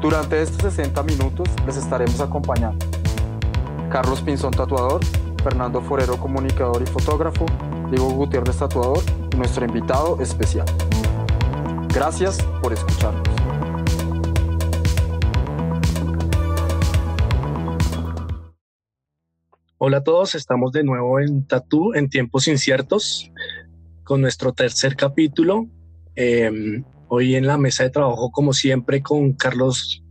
Durante estos 60 minutos les estaremos acompañando Carlos Pinzón Tatuador, Fernando Forero Comunicador y Fotógrafo, Diego Gutiérrez Tatuador nuestro invitado especial. Gracias por escucharnos. Hola a todos, estamos de nuevo en Tatú en tiempos inciertos con nuestro tercer capítulo. Eh, hoy en la mesa de trabajo, como siempre, con Carlos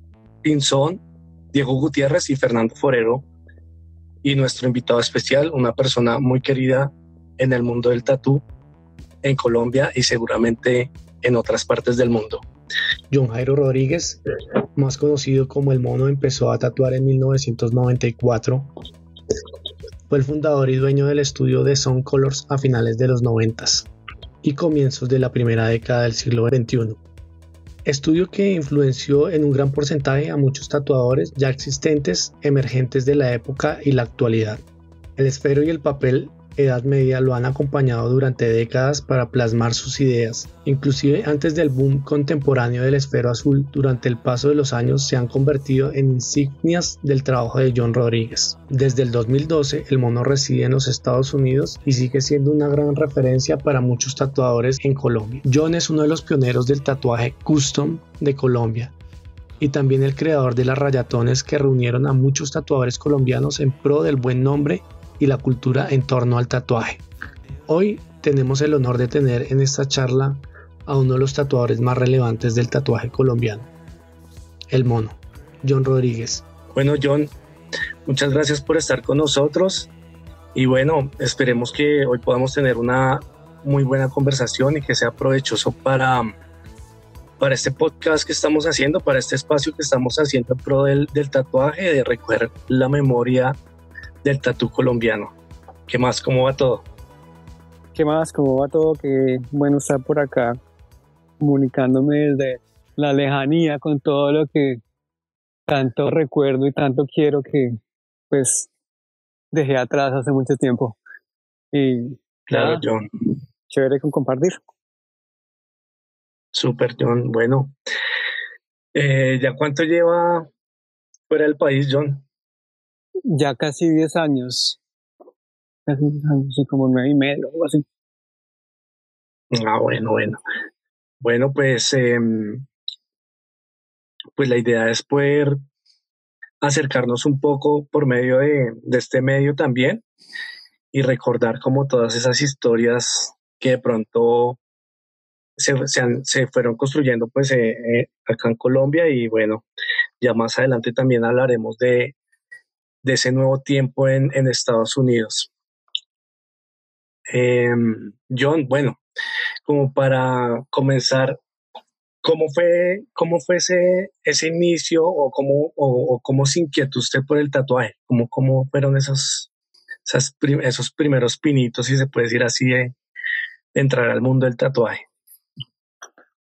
Pinzón, Diego Gutiérrez y Fernando Forero. Y nuestro invitado especial, una persona muy querida en el mundo del tatú en Colombia y seguramente en otras partes del mundo. John Jairo Rodríguez, más conocido como El Mono, empezó a tatuar en 1994 fue el fundador y dueño del estudio de Sun Colors a finales de los 90 y comienzos de la primera década del siglo XXI. Estudio que influenció en un gran porcentaje a muchos tatuadores ya existentes, emergentes de la época y la actualidad. El esfero y el papel Edad Media lo han acompañado durante décadas para plasmar sus ideas. Inclusive antes del boom contemporáneo del esfero azul, durante el paso de los años se han convertido en insignias del trabajo de John Rodríguez. Desde el 2012 el mono reside en los Estados Unidos y sigue siendo una gran referencia para muchos tatuadores en Colombia. John es uno de los pioneros del tatuaje custom de Colombia y también el creador de las rayatones que reunieron a muchos tatuadores colombianos en pro del buen nombre y la cultura en torno al tatuaje. Hoy tenemos el honor de tener en esta charla a uno de los tatuadores más relevantes del tatuaje colombiano, el mono, John Rodríguez. Bueno, John, muchas gracias por estar con nosotros y bueno, esperemos que hoy podamos tener una muy buena conversación y que sea provechoso para, para este podcast que estamos haciendo, para este espacio que estamos haciendo en pro del, del tatuaje, de recoger la memoria del tatú colombiano. ¿Qué más? ¿Cómo va todo? ¿Qué más? ¿Cómo va todo? Qué bueno estar por acá comunicándome desde la lejanía con todo lo que tanto recuerdo y tanto quiero que pues dejé atrás hace mucho tiempo. Y claro, John. Chévere con compartir. Súper, John. Bueno, eh, ¿ya cuánto lleva fuera del país, John? Ya casi 10 años. Casi 10 años, como nueve y medio, algo así. Ah, bueno, bueno. Bueno, pues, eh, pues la idea es poder acercarnos un poco por medio de, de este medio también y recordar como todas esas historias que de pronto se, se, han, se fueron construyendo pues eh, eh, acá en Colombia y bueno, ya más adelante también hablaremos de, de ese nuevo tiempo en, en Estados Unidos. Eh, John, bueno, como para comenzar, ¿cómo fue, cómo fue ese, ese inicio o cómo, o, cómo se inquietó usted por el tatuaje? ¿Cómo, cómo fueron esos, esas esos primeros pinitos, si se puede decir así, de entrar al mundo del tatuaje?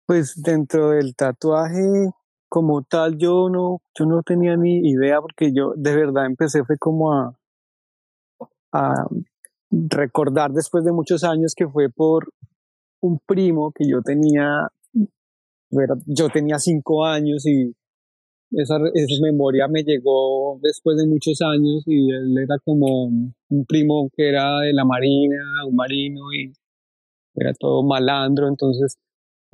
Pues dentro del tatuaje, como tal yo no, yo no tenía ni idea porque yo de verdad empecé fue como a, recordar después de muchos años que fue por un primo que yo tenía, yo tenía cinco años y esa, esa memoria me llegó después de muchos años y él era como un primo que era de la marina, un marino y era todo malandro, entonces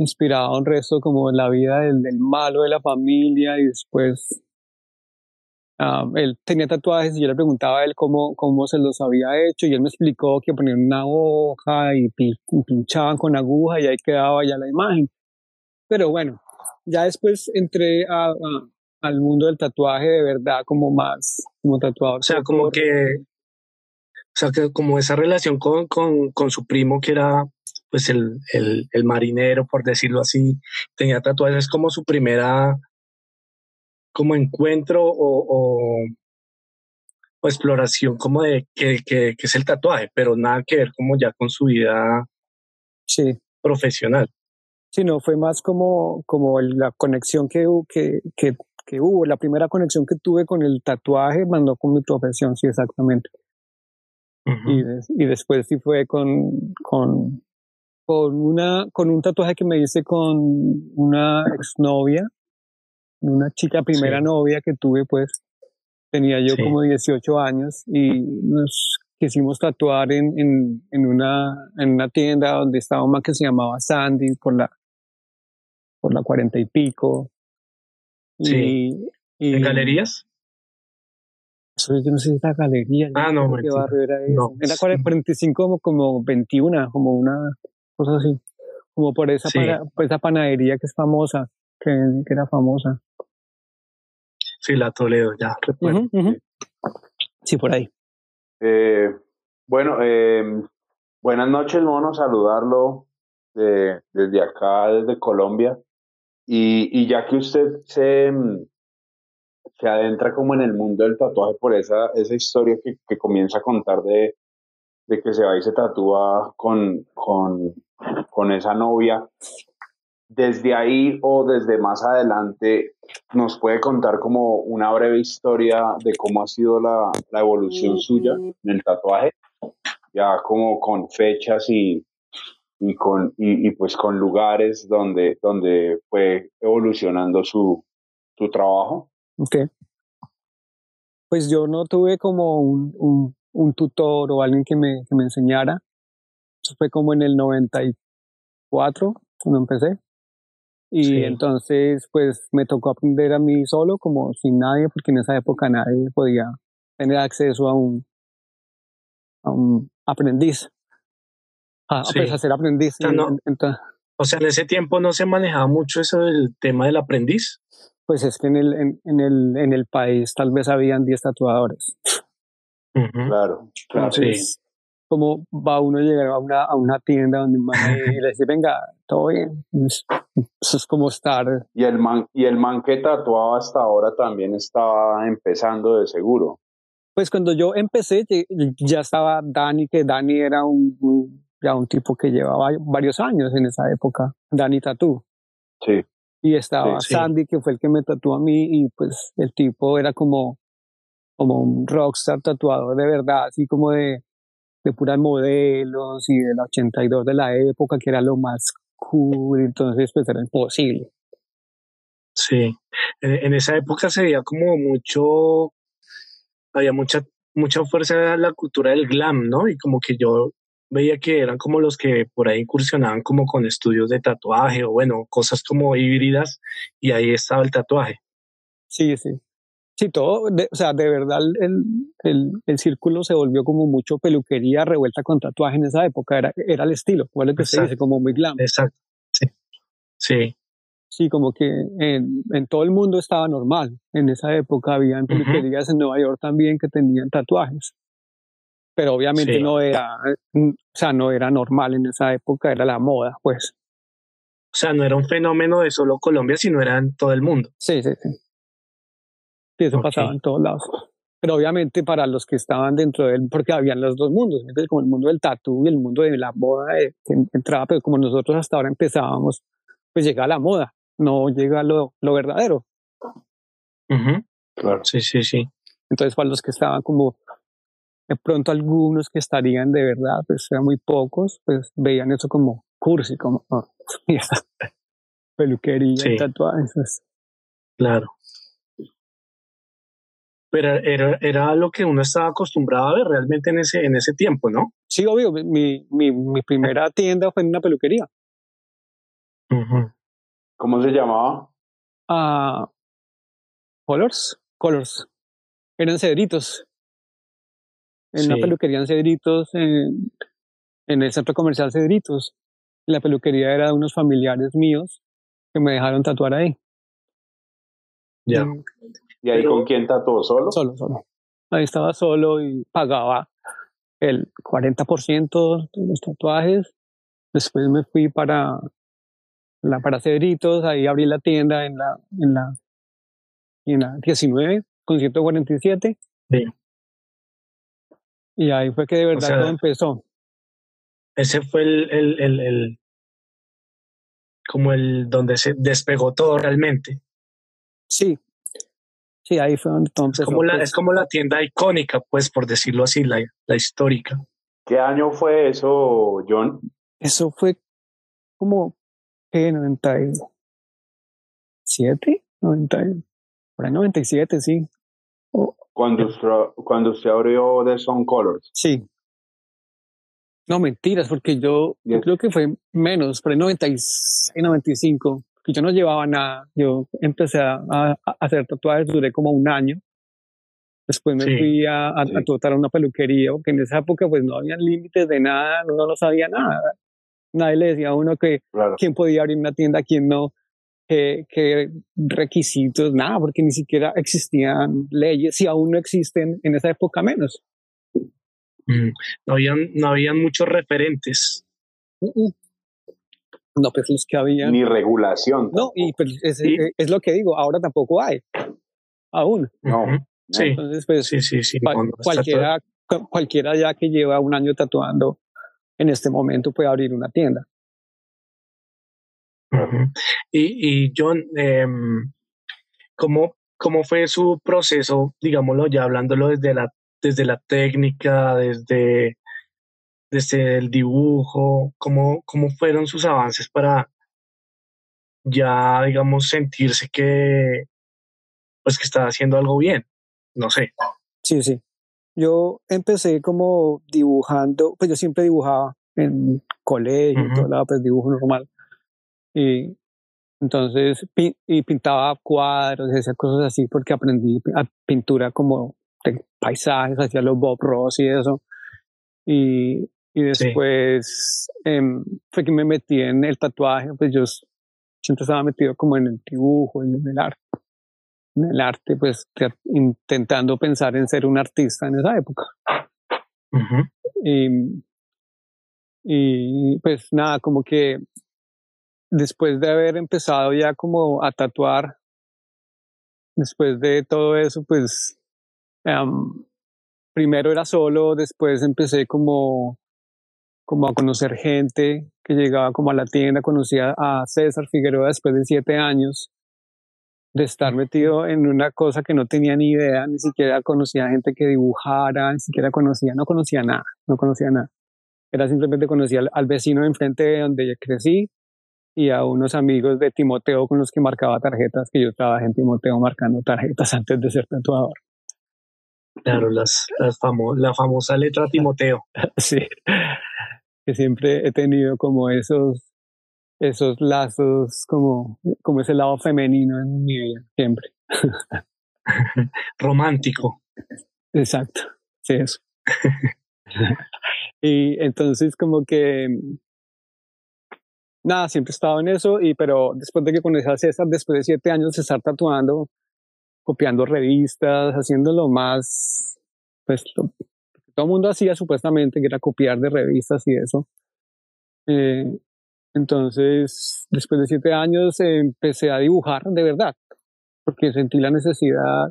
inspiraba un resto como la vida del, del malo de la familia y después um, él tenía tatuajes y yo le preguntaba a él cómo, cómo se los había hecho y él me explicó que ponían una hoja y, y pinchaban con aguja y ahí quedaba ya la imagen. Pero bueno, ya después entré a, a, al mundo del tatuaje de verdad como más como tatuador. O sea, como que, o sea, que como esa relación con, con, con su primo que era pues el, el, el, marinero, por decirlo así, tenía tatuajes como su primera, como encuentro o, o, exploración como de que, que, es el tatuaje, pero nada que ver como ya con su vida sí. profesional. Sí, no, fue más como, como la conexión que, que, que, que hubo, la primera conexión que tuve con el tatuaje mandó con mi profesión, sí, exactamente. y, y, después sí fue con, con, con, una, con un tatuaje que me hice con una exnovia, una chica primera novia que tuve, pues tenía yo como 18 años y nos quisimos tatuar en, en, en, una, en una tienda donde estaba una que se llamaba Sandy por la, por la cuarenta y pico. Sí. Y, ¿En galerías? Eso yo no sé si era galería. Ah, no, barrio era eso. era 45 como, como 21, como una cosa así. Como por esa, por esa panadería que es famosa, que, que era famosa. Sí, la Toledo, ya Sí, por ahí. Eh, bueno, eh, buenas noches, mono, saludarlo desde acá, desde Colombia. Y, y ya que usted se, se adentra como en el mundo del tatuaje por esa, esa historia que, que comienza a contar de, de que se va y se tatúa con, con, con esa novia, desde ahí o desde más adelante nos puede contar como una breve historia de cómo ha sido la, la evolución suya en el tatuaje, ya como con fechas y, y con y, y, pues con lugares donde, donde fue evolucionando su, su trabajo. Ok. Pues yo no tuve como un, un, un tutor o alguien que me, que me enseñara. Eso fue como en el 94 cuando empecé. Y entonces, pues me tocó aprender a mí solo, como sin nadie, porque en esa época nadie podía tener acceso a un, a un aprendiz. A, sí. pues, a ser aprendiz. O sea, no, o sea, en ese tiempo no se manejaba mucho eso del tema del aprendiz. Pues es que en el, en, en el, en el país tal vez habían 10 tatuadores. Claro, claro. sí. Como va uno a llegar a una, a una tienda donde y le dice, venga, todo bien. Eso es como estar. Y el man, y el man que tatuaba hasta ahora también estaba empezando de seguro. Pues cuando yo empecé, ya estaba Dani, que Dani era un, ya un tipo que llevaba varios años en esa época, Dani Tatú. Sí. Y estaba Sandy, que fue el que me tatuó a mí, y pues el tipo era como como un rockstar tatuador de verdad, así como de, de puras modelos y del 82 de la época, que era lo más cool, entonces pues era imposible. Sí, en, esa época se veía como mucho, había mucha, mucha fuerza la cultura del glam, ¿no? Y como que yo veía que eran como los que por ahí incursionaban como con estudios de tatuaje o bueno, cosas como híbridas y ahí estaba el tatuaje. Sí, sí. Sí, todo, o sea, de verdad el, el, el, círculo se volvió como mucho peluquería revuelta con tatuaje en esa época, era, era el estilo, ¿cuál es que se dice? Como muy glam. Exacto, sí. Sí, sí como que en, en, todo el mundo estaba normal. En esa época había peluquerías en Nueva York también que tenían tatuajes. Pero obviamente no era, o sea, no era normal en esa época, era la moda, pues. O sea, no era un fenómeno de solo Colombia, sino era en todo el mundo. Sí, sí, sí. Y eso pasaba en todos lados. Pero obviamente para los que estaban dentro de él, porque habían los dos mundos, como el mundo del tatu y el mundo de la moda que entraba, pero como nosotros hasta ahora empezábamos, pues llega la moda, no llega lo, lo verdadero. Claro, sí, sí, sí. Entonces para los que estaban como de pronto algunos que estarían de verdad, pues eran muy pocos, pues veían eso como cursi, como oh, peluquería, sí. tatuajes. Claro pero era, era lo que uno estaba acostumbrado a ver realmente en ese, en ese tiempo, ¿no? Sí, obvio. Mi, mi, mi primera tienda fue en una peluquería. ¿Cómo se llamaba? Uh, Colors. Colors. Eran cedritos. En una peluquería en Cedritos, en, en el centro comercial Cedritos. La peluquería era de unos familiares míos que me dejaron tatuar ahí. Ya. ¿Y ahí con quién tatuó? ¿Solo? Solo, solo. Ahí estaba solo y pagaba el 40% de los tatuajes. Después me fui para, la, para Cedritos, ahí abrí la tienda en la, en la, página 19 con 147. Sí. Y ahí fue que de verdad sea, todo empezó. Ese fue el, el, el, el, como el donde se despegó todo realmente. Sí. Sí, ahí fue donde todo Es como la, pues. es como la tienda icónica, pues, por decirlo así, la, la histórica. ¿Qué año fue eso, John? Eso fue como, ¿qué? 97, 90, y- por ahí 97, sí. O- Cuando usted, cuando usted abrió The Sun Colors. sí. No, mentiras, porque yo, yo Bien. creo que fue menos, por ahí 96, 95, que yo no llevaba nada. Yo empecé a, a- a hacer tatuajes, duré como un año. Después me Sí, fui a, a, sí. a tratar a una peluquería, porque en esa época pues no había límites de nada, uno no sabía nada. Nadie le decía a uno que Claro. quién podía abrir una tienda, quién no, qué, qué requisitos, nada, porque ni siquiera existían leyes, si aún no existen en esa época menos. Mm, No habían, no habían muchos referentes. No, pues los que había. Ni regulación. No, y pues es, Sí. es lo que digo, ahora tampoco hay, aún. No. Sí, Entonces, pues sí, sí, sí. cualquiera, cu- cualquiera ya que lleva un año tatuando en este momento puede abrir una tienda. Y, y John, em, ¿cómo, ¿cómo fue su proceso, digámoslo, ya hablándolo desde la, desde la técnica, desde, desde el dibujo? ¿Cómo, ¿Cómo fueron sus avances para ya, digamos, sentirse que, pues, que estaba haciendo algo bien? No sé. Sí, sí. Yo empecé como dibujando, pues yo siempre dibujaba en colegio, en Ujú. todo lado, pues dibujo normal. Y entonces y pintaba cuadros esas cosas así porque aprendí a pintura como de paisajes, hacía los Bob Ross y eso. Y, y después em, fue que me metí en el tatuaje, pues yo siempre estaba metido como en el dibujo y en el arte. En el arte, pues te- intentando pensar en ser un artista en esa época. Y, y pues nada, como que después de haber empezado ya como a tatuar, después de todo eso, pues em, primero era solo, después empecé como, como a conocer gente que llegaba como a la tienda, conocí a, a César Figueroa después de siete años de estar metido en una cosa que no tenía ni idea, ni siquiera conocía gente que dibujara, ni siquiera conocía, no conocía nada, no conocía nada. Era simplemente conocía al, al vecino de enfrente de donde yo crecí y a unos amigos de Timoteo con los que marcaba tarjetas, que yo trabajé en Timoteo marcando tarjetas antes de ser tatuador. Claro, las, las famo- la famosa letra Timoteo. Sí, que siempre he tenido como esos, esos lazos, como, como ese lado femenino en mi vida, siempre. Romántico. Exacto, sí, eso. y entonces como que nada, siempre he estado en eso, y pero después de que conocí a César, después de siete años de estar tatuando, copiando revistas, haciendo lo más, pues lo que todo el mundo hacía supuestamente, que era copiar de revistas y eso. Eh, entonces, después de siete años eh, empecé a dibujar de verdad, porque sentí la necesidad.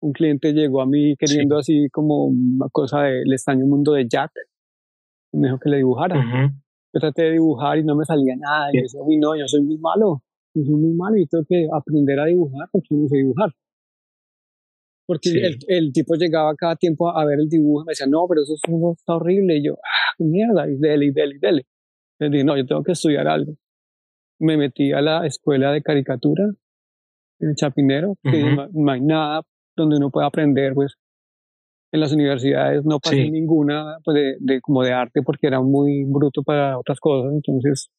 Un cliente llegó a mí queriendo así como una cosa de el extraño mundo de Jack. Y me dijo que le dibujara. Ujú. Yo traté de dibujar y no me salía nada. Y yo decía, uy, no, yo soy muy malo. Yo soy muy malo y tengo que aprender a dibujar porque yo no sé dibujar. Porque Sí. el, el tipo llegaba cada tiempo a ver el dibujo y me decía, no, pero eso, eso está horrible. Y yo, ah, mierda, y dele, y dele, y dele. Le dije, no, yo tengo que estudiar algo. Me metí a la escuela de caricatura en el Chapinero, que Ujú. no, no hay nada donde uno pueda aprender, pues. En las universidades no pasé Sí. ninguna pues, de, de, como de arte porque era muy bruto para otras cosas, entonces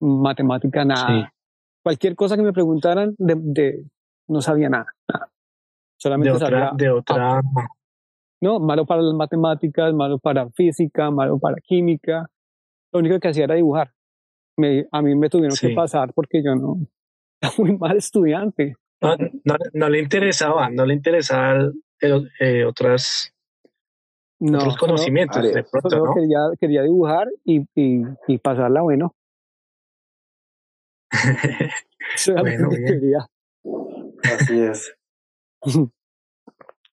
matemática nada. Sí. Cualquier cosa que me preguntaran, de, de- no sabía nada. nada. De Solamente otra, sabía, de otra, no, malo para las matemáticas, malo para física, malo para química. Lo único que hacía era dibujar. Me, a mí me tuvieron Sí. que pasar porque yo no, era muy mal estudiante. no, no, no le interesaba, no le interesaba el- eh, otras, No, otros solo- conocimientos de áreas. pronto, solo ¿no? quería, quería dibujar y, y, y pasarla bueno. Bueno, bien. quería. Así es.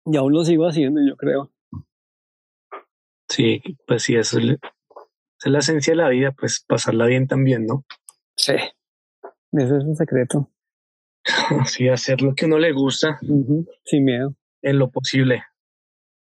Y aún lo sigo haciendo, yo creo. Sí, pues sí, eso es, esa es la esencia de la vida, pues pasarla bien también, ¿no? Sí, ese es el secreto. Sí, hacer lo que uno le gusta. Sin miedo. En lo posible.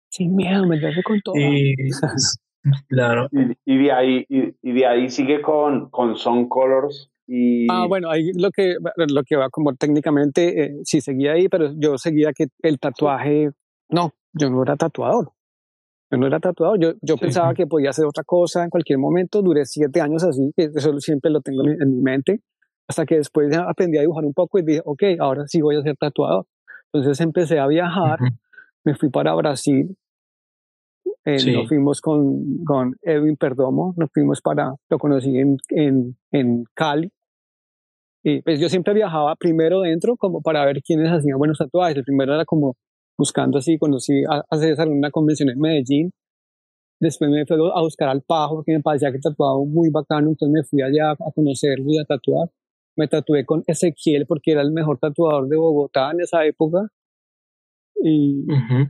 Sin miedo, me meterse con todo. Y, claro. Y, de ahí, y, de ahí sigue con, con Son Colors. Y... Ah, bueno, ahí lo que, lo que va como técnicamente, eh, sí seguía ahí, pero yo seguía que el tatuaje, no, yo no era tatuador. Yo no era tatuador, yo, yo pensaba que podía hacer otra cosa en cualquier momento, duré siete años así, eso siempre lo tengo en mi mente, hasta que después aprendí a dibujar un poco y dije, ok, ahora sí voy a ser tatuador. Entonces empecé a viajar, me fui para Brasil, eh, nos fuimos con, con Edwin Perdomo, nos fuimos para, lo conocí en, en, en Cali, y pues yo siempre viajaba primero dentro como para ver quiénes hacían buenos tatuajes. El primero era como buscando así, conocí a, a César en una convención en Medellín. Después me fui a buscar al Pajo porque me parecía que tatuaba muy bacano, entonces me fui allá a conocerlo y a tatuar me tatué con Ezequiel porque era el mejor tatuador de Bogotá en esa época. Y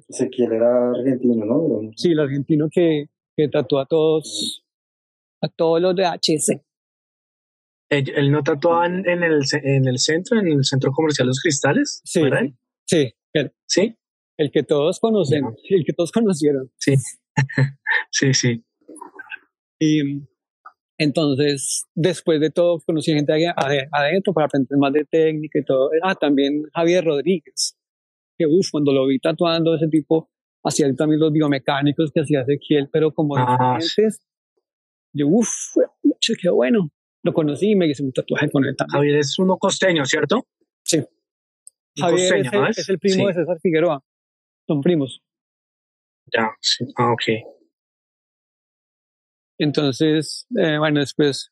Ezequiel era argentino, ¿no? Sí, el argentino que, que tatuó a todos, a todos los de HC. ¿Él, no tatuaba en, el, en el centro, en el centro comercial Los Cristales? Sí, sí, sí. El que todos conocen, el que todos conocieron. Sí, sí, sí. Y entonces, después de todo, conocí gente adentro para aprender más de técnica y todo. Ah, también Javier Rodríguez, que uff, cuando lo vi tatuando, ese tipo hacía también los biomecánicos que hacía Ezequiel, pero como ah, diferentes. Yo, uff, qué bueno. Lo conocí y me hice un tatuaje con él también. Javier es uno costeño, ¿cierto? Sí. Javier es, el, primo de César Figueroa. Son primos. Ya, sí. Ah, ok. Entonces, eh, bueno, después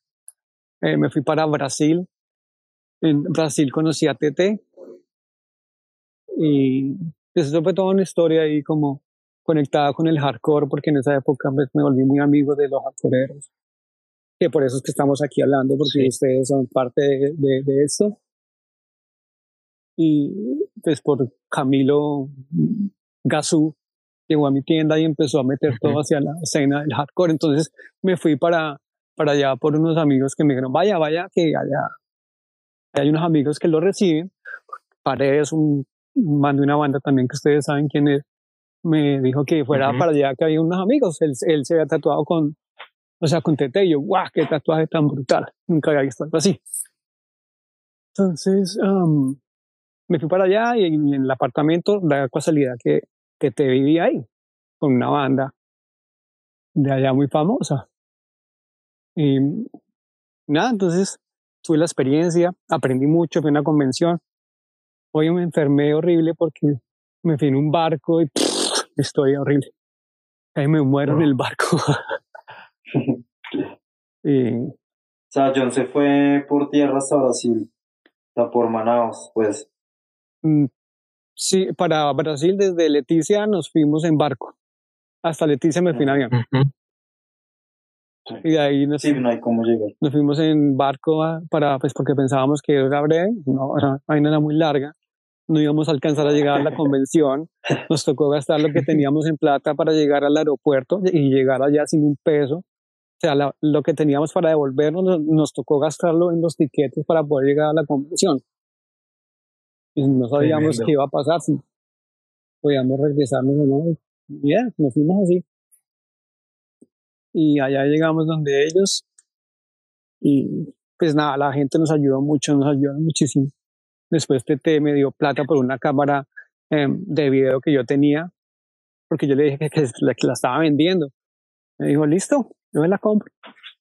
eh, me fui para Brasil. En Brasil conocí a TT. Y eso fue toda una historia ahí como conectada con el hardcore, porque en esa época pues, me, volví muy amigo de los hardcoreeros. Que por eso es que estamos aquí hablando, porque ustedes son parte de, de, esto. Y pues por Camilo Gazú, llegó a mi tienda y empezó a meter todo hacia la escena del hardcore. Entonces me fui para, para allá por unos amigos que me dijeron, vaya, vaya, que allá hay unos amigos que lo reciben. Paredes, un man de una banda también que ustedes saben quién es, me dijo que fuera para allá que había unos amigos. Él, él, se había tatuado con, o sea, con Tete y yo, guau, qué tatuaje tan brutal. Nunca había visto algo así. Entonces, me fui para allá y en el apartamento, la casualidad que que te vivía ahí, con una banda de allá muy famosa. Y nada, entonces tuve la experiencia, aprendí mucho, fui a una convención. Hoy me enfermé horrible porque me fui en un barco y estoy horrible. Ahí me muero en el barco. y, o sea, John se fue por tierra hasta Brasil, o sea, por Manaus, pues. Mm, Sí, para Brasil desde Leticia nos fuimos en barco. Hasta Leticia me fui en avión. Y de ahí nos, sí, no hay cómo llegar. nos fuimos en barco para, pues porque pensábamos que era breve, no, era, era muy larga, no íbamos a alcanzar a llegar a la convención, nos tocó gastar lo que teníamos en plata para llegar al aeropuerto y llegar allá sin un peso. O sea, lo que teníamos para devolvernos nos, nos, tocó gastarlo en los tiquetes para poder llegar a la convención y no sabíamos qué iba a pasar, si podíamos regresarnos o no. Y nos fuimos así. Y allá llegamos donde ellos. Y pues nada, la gente nos ayudó mucho, nos ayudó muchísimo. Después TT me dio plata por una cámara em, de video que yo tenía, porque yo le dije que, que, la, que la estaba vendiendo. Me dijo, listo, yo me la compro.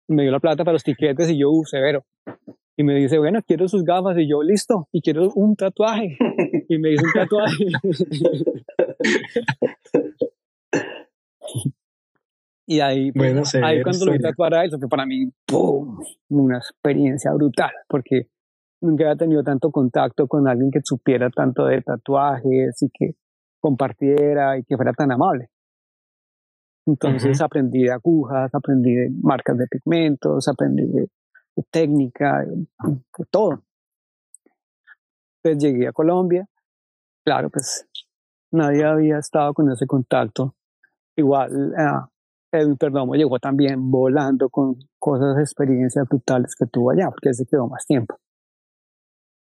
me dio la plata para los tiquetes y yo, uh, severo. Y me dice, bueno, quiero sus gafas. Y yo, listo. Y quiero un tatuaje. Y me hizo un tatuaje. y ahí, pues, ahí cuando lo vi tatuar a eso, fue para mí, ¡pum! Una experiencia brutal. Porque nunca había tenido tanto contacto con alguien que supiera tanto de tatuajes y que compartiera y que fuera tan amable. Entonces aprendí de agujas, aprendí de marcas de pigmentos, aprendí de técnica, todo. Entonces llegué a Colombia, claro, pues nadie había estado con ese contacto. Igual, uh, Edwin Perdomo llegó también volando con cosas, experiencias brutales que tuvo allá, porque se quedó más tiempo.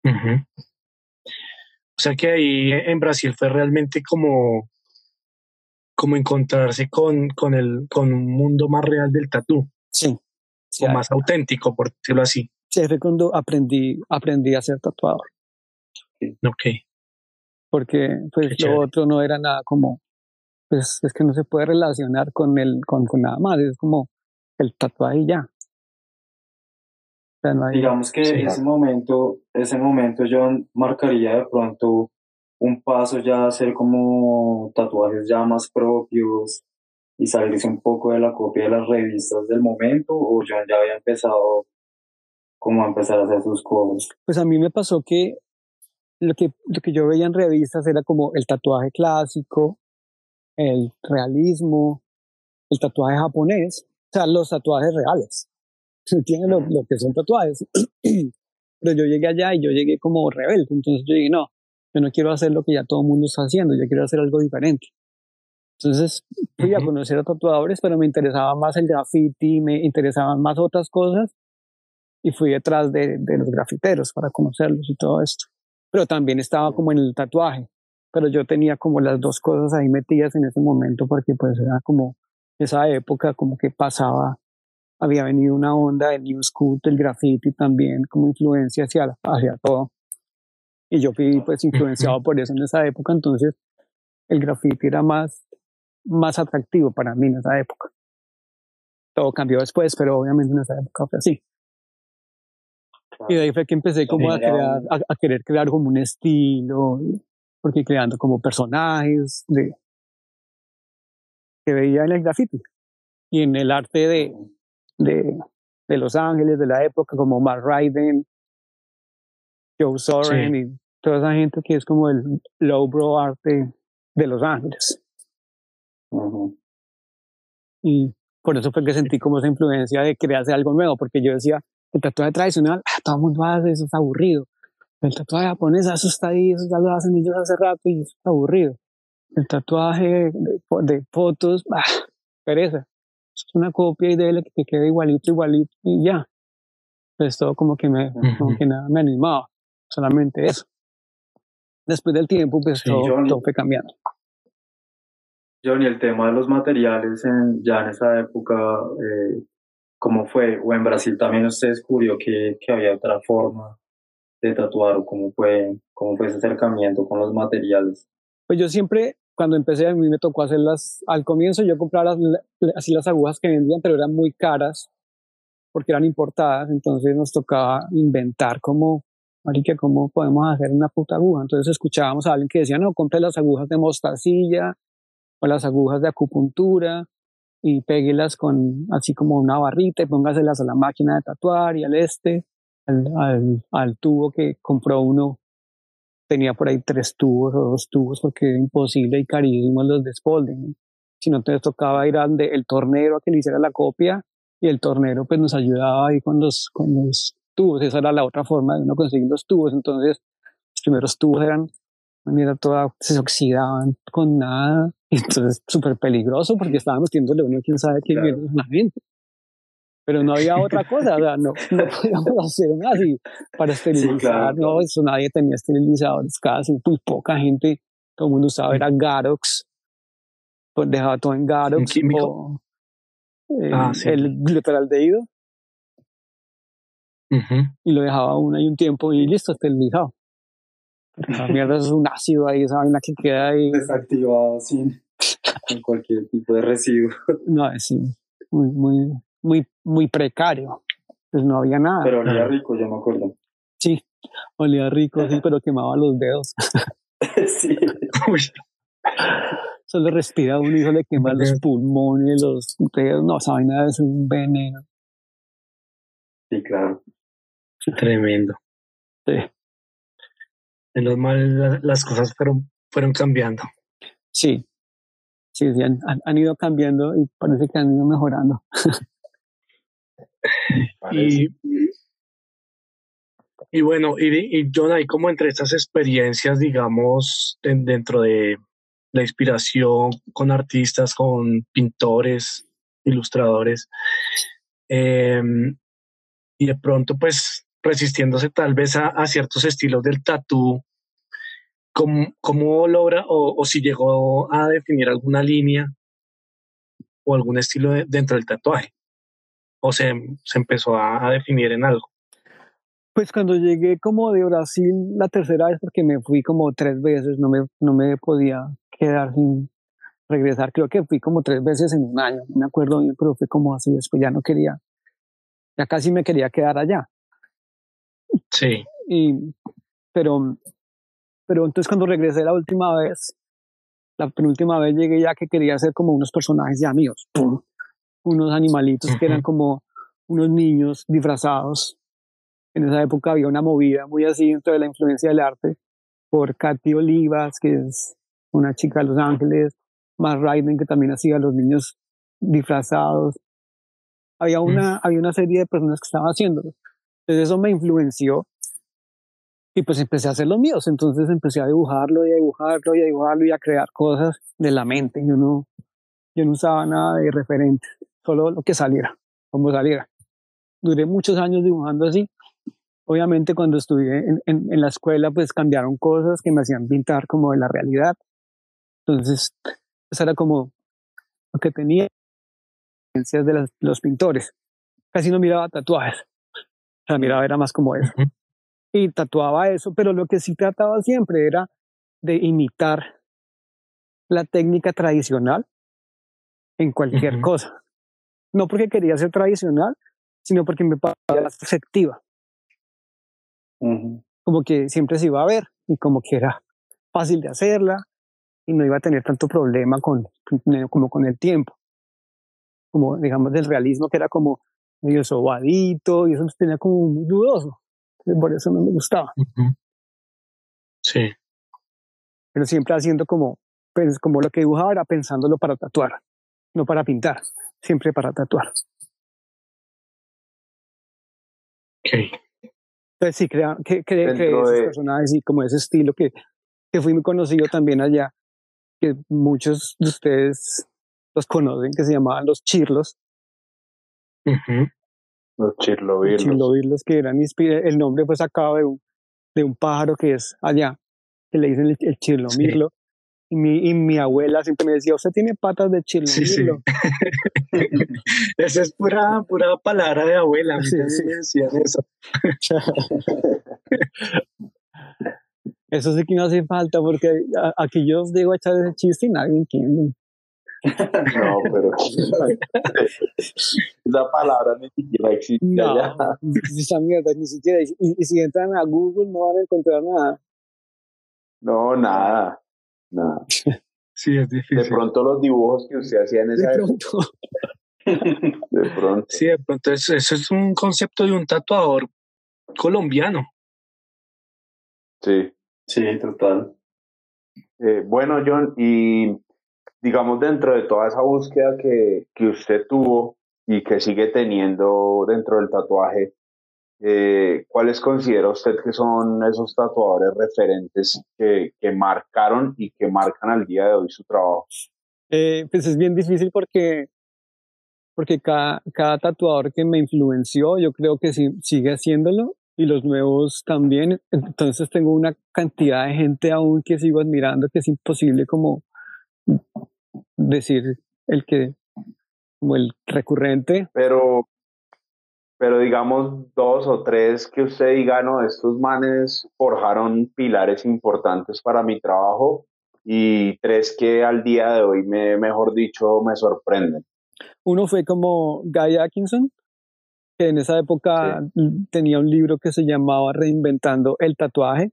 O sea que ahí en Brasil fue realmente como, como encontrarse con, con, el, con un mundo más real del tatú. Sí. o más auténtico, por decirlo así. Sí, fue cuando aprendí, aprendí a ser tatuador. Ok. Porque pues lo otro no era nada como, pues es que no se puede relacionar con el, con, con nada más, es como el tatuaje ya. Digamos que ese momento, ese momento yo marcaría de pronto un paso ya a hacer como tatuajes ya más propios y salirse un poco de la copia de las revistas del momento o yo ya había empezado como a empezar a hacer sus cosas. Pues a mí me pasó que lo que, lo que yo veía en revistas era como el tatuaje clásico, el realismo, el tatuaje japonés, o sea, los tatuajes reales. ¿Entiendes lo, lo que son tatuajes? Pero yo llegué allá y yo llegué como rebelde, entonces yo dije, no, yo no quiero hacer lo que ya todo el mundo está haciendo, yo quiero hacer algo diferente. Entonces fui a conocer a tatuadores, pero me interesaba más el graffiti, me interesaban más otras cosas y fui detrás de, de los grafiteros para conocerlos y todo esto. Pero también estaba como en el tatuaje, pero yo tenía como las dos cosas ahí metidas en ese momento porque pues era como esa época como que pasaba había venido una onda de New School del graffiti también como influencia hacia, hacia todo. Y yo fui pues influenciado por eso en esa época, entonces el graffiti era más, más atractivo para mí en esa época. Todo cambió después, pero obviamente en esa época fue así. Y de ahí fue que empecé como a crear, a, querer crear como un estilo, porque creando como personajes de que veía en el graffiti y en el arte de, de, de Los Ángeles de la época, como Mark Ryden, Joe Soren y toda esa gente que es como el lowbrow arte de Los Ángeles. Y por eso fue que sentí como esa influencia de crearse algo nuevo, porque yo decía, el tatuaje tradicional, ah, todo el mundo hace eso, es aburrido. El tatuaje japonés, eso está ahí, eso ya lo hacen ellos hace rato y es aburrido. El tatuaje de, fotos, ah, pereza es una copia y dele que te quede igualito, igualito y ya. Pues todo como que me, como que nada me animaba, solamente eso. Después del tiempo, pues todo, todo, fue cambiando. Johnny, el tema de los materiales en, ya en esa época, eh, ¿cómo fue? ¿O en Brasil también usted descubrió que, que había otra forma de tatuar o cómo fue, cómo fue ese acercamiento con los materiales? Pues yo siempre cuando empecé a mí me tocó hacerlas, al comienzo yo compraba así las agujas que vendían, pero eran muy caras porque eran importadas, entonces nos tocaba inventar cómo, marica, cómo podemos hacer una puta aguja. Entonces escuchábamos a alguien que decía, no, compre las agujas de mostacilla o las agujas de acupuntura y péguelas con así como una barrita y póngaselas a la máquina de tatuar y al este, al, al tubo que compró uno tenía por ahí tres tubos o dos tubos porque era imposible y carísimos los de Spalding. Si no, entonces tocaba ir al el tornero a que le hiciera la copia y el tornero pues nos ayudaba ahí con los, con los tubos. Esa era la otra forma de uno conseguir los tubos. Entonces, los primeros tubos eran, mira, toda, se oxidaban con nada. Entonces, súper peligroso porque estábamos metiéndole uno, quién sabe qué claro. la gente pero no había otra cosa, o sea, no, no podíamos hacer nada así para esterilizar, no, eso nadie tenía esterilizadores, casi muy poca gente, todo el mundo usaba, era Garox, pues dejaba todo en Garox, o eh, ah, sí. el glutaraldehído, uh -huh. y lo dejaba una y un tiempo y listo, esterilizado. La mierda es un ácido ahí, esa vaina que queda ahí. Desactivado sin, cualquier tipo de residuo. No, es muy, muy, muy, muy precario. Pues no había nada. Pero olía rico, ya me acuerdo. Sí, olía rico, sí, pero quemaba los dedos. sí. Solo respira uno y le quema los pulmones, los dedos. No, esa vaina es un veneno. Sí, claro. Tremendo. Sí. Menos mal las cosas fueron, fueron cambiando. Sí, sí, sí han, han, ido cambiando y parece que han ido mejorando. y, y bueno, y, y John, ahí como entre estas experiencias, digamos, en, dentro de, la inspiración con artistas, con pintores, ilustradores. Em, y de pronto, pues, resistiéndose tal vez a, ciertos estilos del tatú, ¿cómo, logra o, si llegó a definir alguna línea o algún estilo dentro del tatuaje? ¿O se, se empezó a, definir en algo? Pues cuando llegué como de Brasil la tercera vez, porque me fui como tres veces, no me, no me podía quedar sin regresar. Creo que fui como tres veces en un año, me acuerdo bien, pero fue como así, después ya no quería, ya casi me quería quedar allá. Sí. Y, pero, pero entonces cuando regresé la última vez, la penúltima vez llegué ya que quería hacer como unos personajes ya míos, unos animalitos que eran como unos niños disfrazados en esa época había una movida muy así dentro de la influencia del arte por Katy Olivas, que es una chica de Los Ángeles, más Raiden, que también hacía los niños disfrazados. Había una, había una serie de personas que estaban haciéndolo. Entonces eso me influenció y pues empecé a hacer los míos. Entonces empecé a dibujarlo y a dibujarlo y a dibujarlo y a crear cosas de la mente. Yo no, yo no usaba nada de referente, solo lo que saliera, como saliera. Duré muchos años dibujando así Obviamente cuando estuve en, en, la escuela pues cambiaron cosas que me hacían pintar como de la realidad. Entonces, eso era como lo que tenía de los, pintores. Casi no miraba tatuajes. O sea, miraba era más como eso. Y tatuaba eso, pero lo que sí trataba siempre era de imitar la técnica tradicional en cualquier cosa. No porque quería ser tradicional, sino porque me parecía efectiva. Como que siempre se iba a ver y como que era fácil de hacerla y no iba a tener tanto problema con, como con el tiempo. Como digamos del realismo que era como medio sobadito y eso tenía como muy dudoso. Por eso no me gustaba. Sí. Pero siempre haciendo como, pues, como lo que dibujaba era pensándolo para tatuar, no para pintar, siempre para tatuar. Okay. Entonces sí, crea, que, que, que esos personajes y como ese estilo que, que fui muy conocido también allá, que muchos de ustedes los conocen, que se llamaban los chirlos. Los chirlovirlos. Chirlovirlos que eran el nombre fue sacado de un, de un pájaro que es allá, que le dicen el, el chirlomirlo. Y mi, y mi abuela siempre me decía, usted tiene patas de. Sí, sí. Esa es pura, pura palabra de abuela. Sí, sí. Me decían eso. eso sí que no hace falta porque aquí yo os digo echar ese chiste y nadie entiende. No, pero esa palabra ni siquiera existe. No, esa mierda ni siquiera. Y, y si entran a Google no van a encontrar nada. No, nada. No. Sí, es difícil. De pronto los dibujos que usted hacía en esa de pronto. de pronto. Sí, de pronto eso, es un concepto de un tatuador colombiano. Sí. Sí, total. Eh, bueno, John, y digamos dentro de toda esa búsqueda que, que usted tuvo y que sigue teniendo dentro del tatuaje, eh, ¿cuáles considera usted que son esos tatuadores referentes que, que, marcaron y que marcan al día de hoy su trabajo? Eh, pues es bien difícil porque, porque cada, cada tatuador que me influenció, yo creo que sí, sigue haciéndolo y los nuevos también. Entonces tengo una cantidad de gente aún que sigo admirando que es imposible como decir el que, como el recurrente. Pero, pero digamos dos o tres que usted diga, no, estos manes forjaron pilares importantes para mi trabajo y tres que al día de hoy, me, mejor dicho, me sorprenden. Uno fue como Guy Atkinson, que en esa época tenía un libro que se llamaba Reinventando el tatuaje.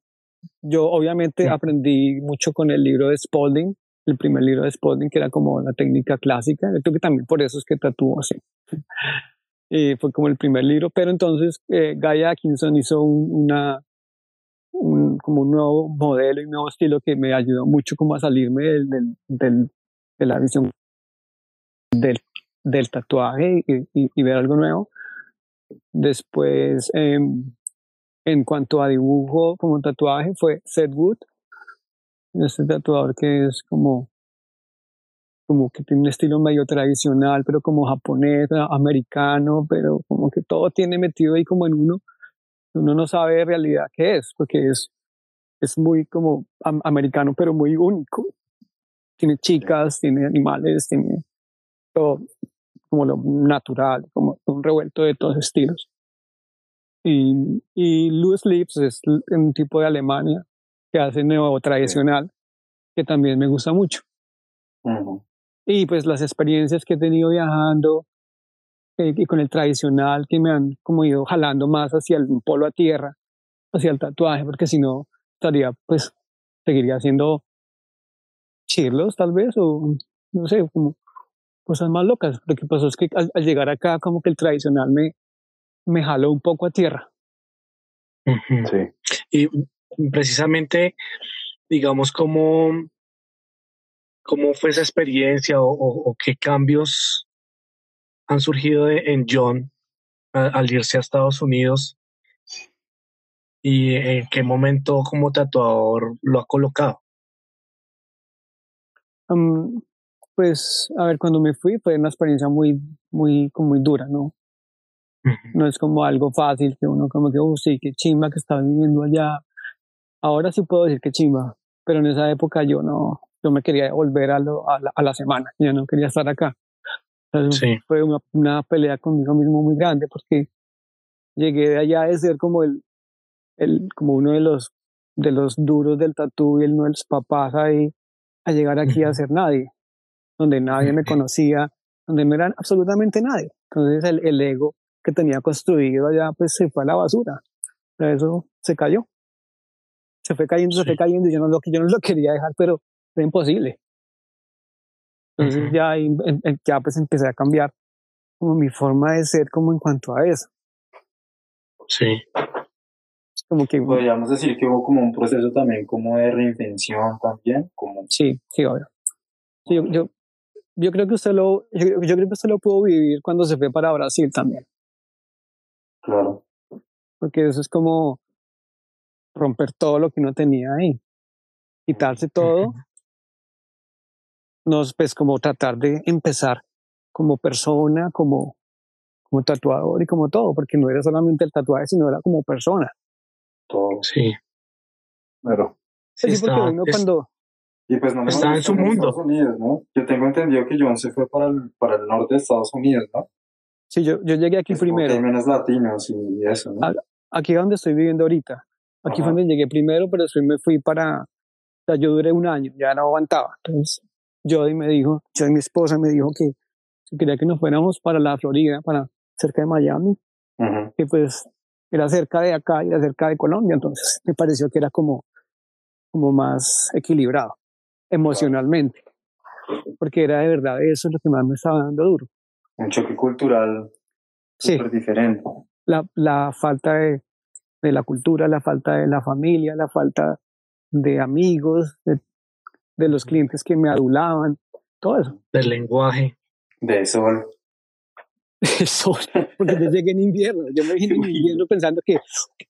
Yo obviamente aprendí mucho con el libro de Spalding, el primer libro de Spalding, que era como la técnica clásica. Yo creo que también por eso es que tatúo así. Eh, fue como el primer libro, pero entonces eh, Guy Atkinson hizo una, un, como un nuevo modelo y un nuevo estilo que me ayudó mucho como a salirme del, del, de la visión del, del tatuaje y, y, ver algo nuevo. Después, em, en cuanto a dibujo como tatuaje, fue Seth Wood, Este tatuador que es como, como que tiene un estilo medio tradicional, pero como japonés, americano, pero como que todo tiene metido ahí como en uno. Uno no sabe en realidad qué es, porque es, es muy como americano, pero muy único. Tiene chicas, tiene animales, tiene todo como lo natural, como un revuelto de todos estilos. Y, y Loose Lips es un tipo de Alemania que hace nuevo tradicional, que también me gusta mucho. Y pues las experiencias que he tenido viajando eh, y con el tradicional que me han como ido jalando más hacia el polo a tierra, hacia el tatuaje, porque si no estaría pues seguiría haciendo chirlos tal vez o no sé, como cosas más locas. Lo que pasó es que al, llegar acá como que el tradicional me, me jaló un poco a tierra. Sí. Y precisamente, digamos, cómo, cómo fue esa experiencia o, qué cambios han surgido en John al irse a Estados Unidos y en qué momento como tatuador lo ha colocado. pues, a ver, cuando me fui fue una experiencia muy, muy, muy dura, ¿no? No es como algo fácil que uno como que, oh, sí, qué chimba que estaba viviendo allá. Ahora sí puedo decir que chimba, pero en esa época yo no, yo me quería volver a, lo, a, la, a la semana, ya no quería estar acá. sí. Fue una, una, pelea conmigo mismo muy grande porque llegué de allá de ser como el, el como uno de los de los duros del tatú y el no de los papás ahí a llegar aquí a ser nadie, donde nadie me conocía, donde no eran absolutamente nadie. Entonces el, el ego que tenía construido allá, pues se fue a la basura. Eso se cayó. Se fue cayendo, se fue cayendo y yo no, lo, yo no lo quería dejar, pero fue imposible. Entonces ya, ya pues empecé a cambiar como mi forma de ser como en cuanto a eso. Sí. Como que podríamos decir que hubo como un proceso también como de reinvención también, como Sí, sí, obvio. yo, yo, yo creo que usted lo yo, yo, creo que usted lo pudo vivir cuando se fue para Brasil también. Claro. Porque eso es como romper todo lo que uno tenía ahí. Quitarse todo. No, pues como tratar de empezar como persona, como, como tatuador y como todo, porque no era solamente el tatuaje, sino era como persona. Todo. Sí. Pero. Sí, sí porque uno cuando. Y pues no está en su mundo. Estados Unidos, ¿no? Yo tengo entendido que John se fue para el, para el norte de Estados Unidos, ¿no? Sí, yo, yo llegué aquí primero. Hay menos latinos y eso, ¿no? Aquí es donde estoy viviendo ahorita. Aquí fue donde llegué primero, pero después me fui para. O sea, yo duré un año, ya no aguantaba. Entonces, Jody me dijo, yo y mi esposa me dijo que quería que nos fuéramos para la Florida, para cerca de Miami, que pues era cerca de acá y era cerca de Colombia. Entonces, me pareció que era como, como más equilibrado emocionalmente, porque era de verdad eso lo que más me estaba dando duro un choque cultural súper diferente. La, la falta de, de, la cultura, la falta de la familia, la falta de amigos, de, de los clientes que me adulaban, todo eso. Del lenguaje. De sol. De sol, porque yo llegué en invierno, yo me vine en invierno pensando que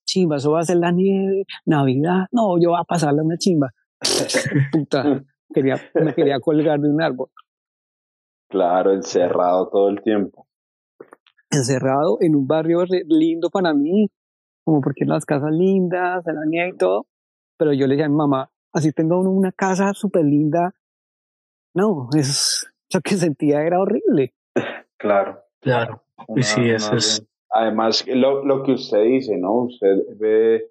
chimba, eso va a ser la nieve, Navidad, no, yo voy a pasarle una chimba. Puta, quería, me quería colgar de un árbol. Claro, encerrado todo el tiempo. Encerrado en un barrio lindo para mí, como porque las casas lindas, la nieve y todo. Pero yo le dije a mi mamá, así tengo una casa súper linda. No, es, lo que sentía era horrible. Claro. Claro. y sí, eso es. Además, lo, lo que usted dice, ¿no? Usted ve,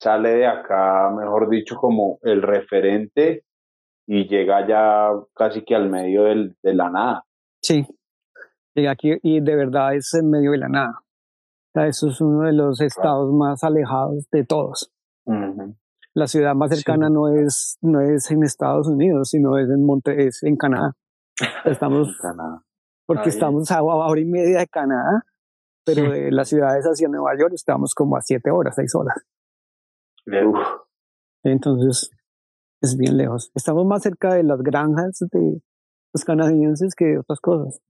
sale de acá, mejor dicho, como el referente y llega ya casi que al medio del, de la nada. Sí, llega aquí y de verdad es en medio de la nada. Sea, eso es uno de los estados más alejados de todos. La ciudad más cercana no, es, no es en Estados Unidos, sino es en Monte, es en Canadá. Estamos, en Canadá. Porque estamos a hora y media de Canadá, pero de las ciudades hacia Nueva York estamos como a siete horas, seis horas. Entonces, es bien lejos. Estamos más cerca de las granjas de los canadienses que de otras cosas.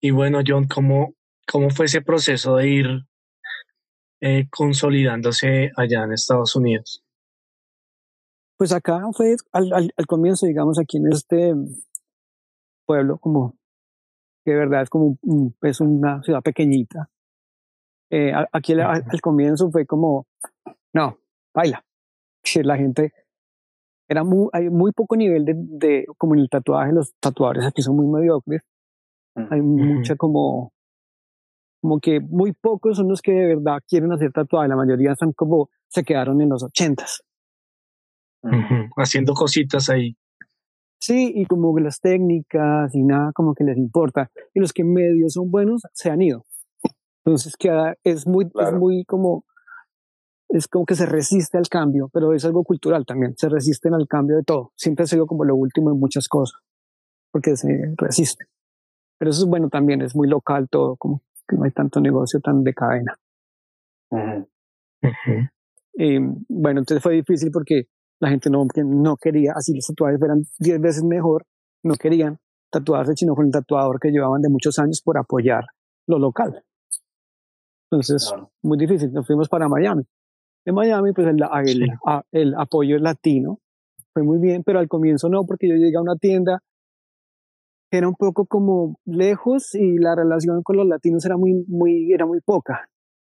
Y bueno, John, ¿cómo, ¿cómo fue ese proceso de ir eh, consolidándose allá en Estados Unidos? Pues acá fue al, al, al comienzo, digamos, aquí en este pueblo, como que de verdad es como un, es una ciudad pequeñita. Eh, aquí al, al, comienzo fue como, no, baila. La gente era muy, hay muy poco nivel de, de, como en el tatuaje, los tatuadores aquí son muy mediocres. Hay mucha como, como que muy pocos son los que de verdad quieren hacer tatuaje. La mayoría están como, se quedaron en los ochentas. Haciendo cositas ahí. Sí, y como que las técnicas y nada como que les importa. Y los que medio son buenos se han ido. Entonces queda, es muy, claro. es muy como, es como que se resiste al cambio, pero es algo cultural también. Se resisten al cambio de todo. Siempre ha sido como lo último en muchas cosas, porque se resiste. Pero eso es bueno también, es muy local todo, como que no hay tanto negocio tan de cadena. Uh -huh. Uh -huh. Y, bueno, entonces fue difícil porque la gente no, no quería, así los tatuajes fueran 10 veces mejor, no querían tatuarse, sino con el tatuador que llevaban de muchos años por apoyar lo local. Entonces, claro. muy difícil. Nos fuimos para Miami. En Miami, pues el, el, sí. a, el apoyo latino fue muy bien, pero al comienzo no, porque yo llegué a una tienda era un poco como lejos y la relación con los latinos era muy, muy, era muy poca.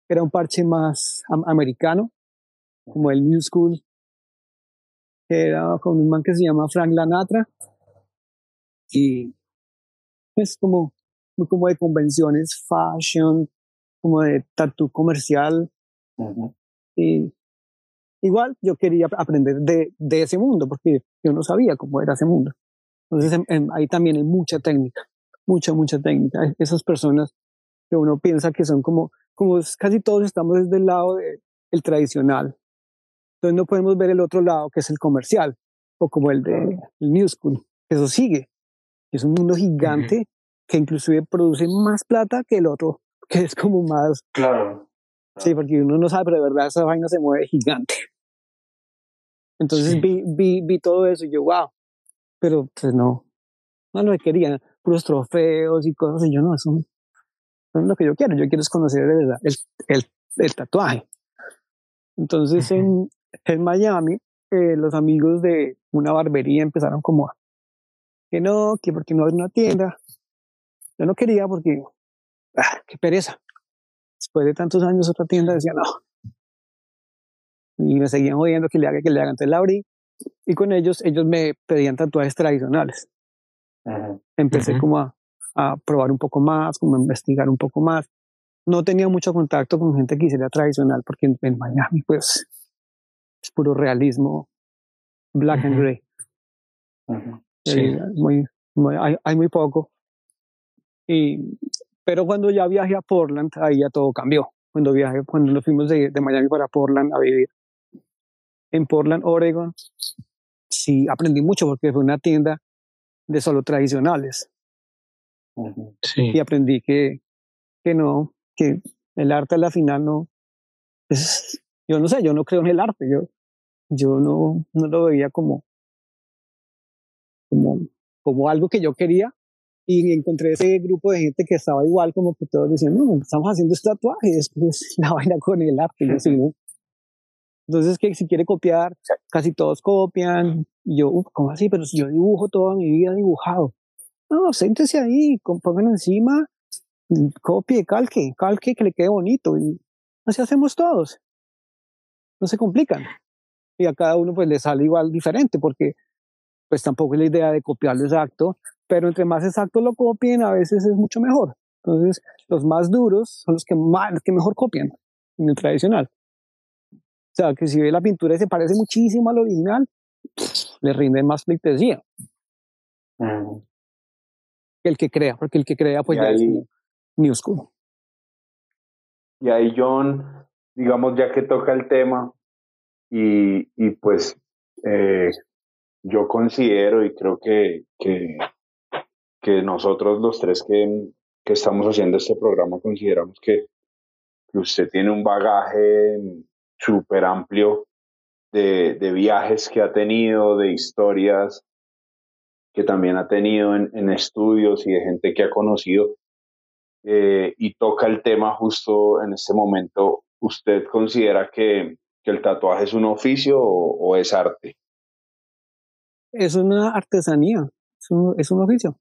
Era un parche más americano, como el New School, era con un man que se llama Frank Lanatra, y es como, como de convenciones, fashion, como de tatu comercial. Uh -huh. Y igual yo quería aprender de, de, ese mundo, porque yo no sabía cómo era ese mundo. Entonces en, en, ahí también hay mucha técnica, mucha, mucha técnica. Esas personas que uno piensa que son como, como casi todos estamos desde el lado del de, tradicional. Entonces no podemos ver el otro lado, que es el comercial, o como el de el New School. Eso sigue. Es un mundo gigante uh -huh. que inclusive produce más plata que el otro, que es como más... Claro. Sí, porque uno no sabe, pero de verdad esa vaina se mueve gigante. Entonces sí. vi, vi, vi todo eso y yo, wow, pero pues no, no lo quería, puros trofeos y cosas, y yo no, eso no es lo que yo quiero, yo quiero es conocer de verdad el, el, el tatuaje. Entonces uh -huh. en, en Miami, eh, los amigos de una barbería empezaron como a, que no, que porque no hay una tienda. Yo no quería porque, ah, qué pereza. Después de tantos años otra tienda decía no. Y me seguían jodiendo que le haga, que le haga. Entonces la abrí y con ellos, ellos me pedían tatuajes tradicionales. Uh -huh. Empecé uh -huh. como a, a, probar un poco más, como a investigar un poco más. No tenía mucho contacto con gente que hiciera tradicional porque en, en Miami pues es puro realismo, black uh -huh. and gray. Sí. Muy, muy, hay, hay muy poco. Y, pero cuando ya viajé a Portland, ahí ya todo cambió. Cuando viajé, cuando nos fuimos de, de Miami para Portland a vivir. En Portland, Oregon, sí aprendí mucho porque fue una tienda de solo tradicionales. Sí. Y aprendí que, que no, que el arte a la final no, es, yo no sé, yo no creo en el arte, yo, yo no, no lo veía como, como, como algo que yo quería y encontré ese grupo de gente que estaba igual, como que todos decían, no, estamos haciendo este tatuaje, después la vaina con el arte, yo sí, ¿no? Entonces, que si quiere copiar, casi todos copian. Y yo, ¿cómo así? Pero si yo dibujo toda mi vida dibujado. No, siéntese ahí, pongan encima, copie, calque, calque que le quede bonito. Y así hacemos todos. No se complican. Y a cada uno pues le sale igual diferente, porque pues tampoco es la idea de copiarlo exacto, pero entre más exacto lo copien, a veces es mucho mejor. Entonces, los más duros son los que, más, los que mejor copian en el tradicional. O sea, que si ve la pintura y se parece muchísimo al original, le rinde más pleitesía. Mm. El que crea, porque el que crea, pues y ya ahí, es New School. Y ahí, John, digamos, ya que toca el tema, y, y pues eh, yo considero y creo que, que, que nosotros los tres que, que, estamos haciendo este programa consideramos que, que usted tiene un bagaje súper amplio de, de, viajes que ha tenido, de historias que también ha tenido en, en estudios y de gente que ha conocido. Eh, y toca el tema justo en este momento. ¿Usted considera que, que el tatuaje es un oficio o, o es arte? es una artesanía, es un, es un oficio.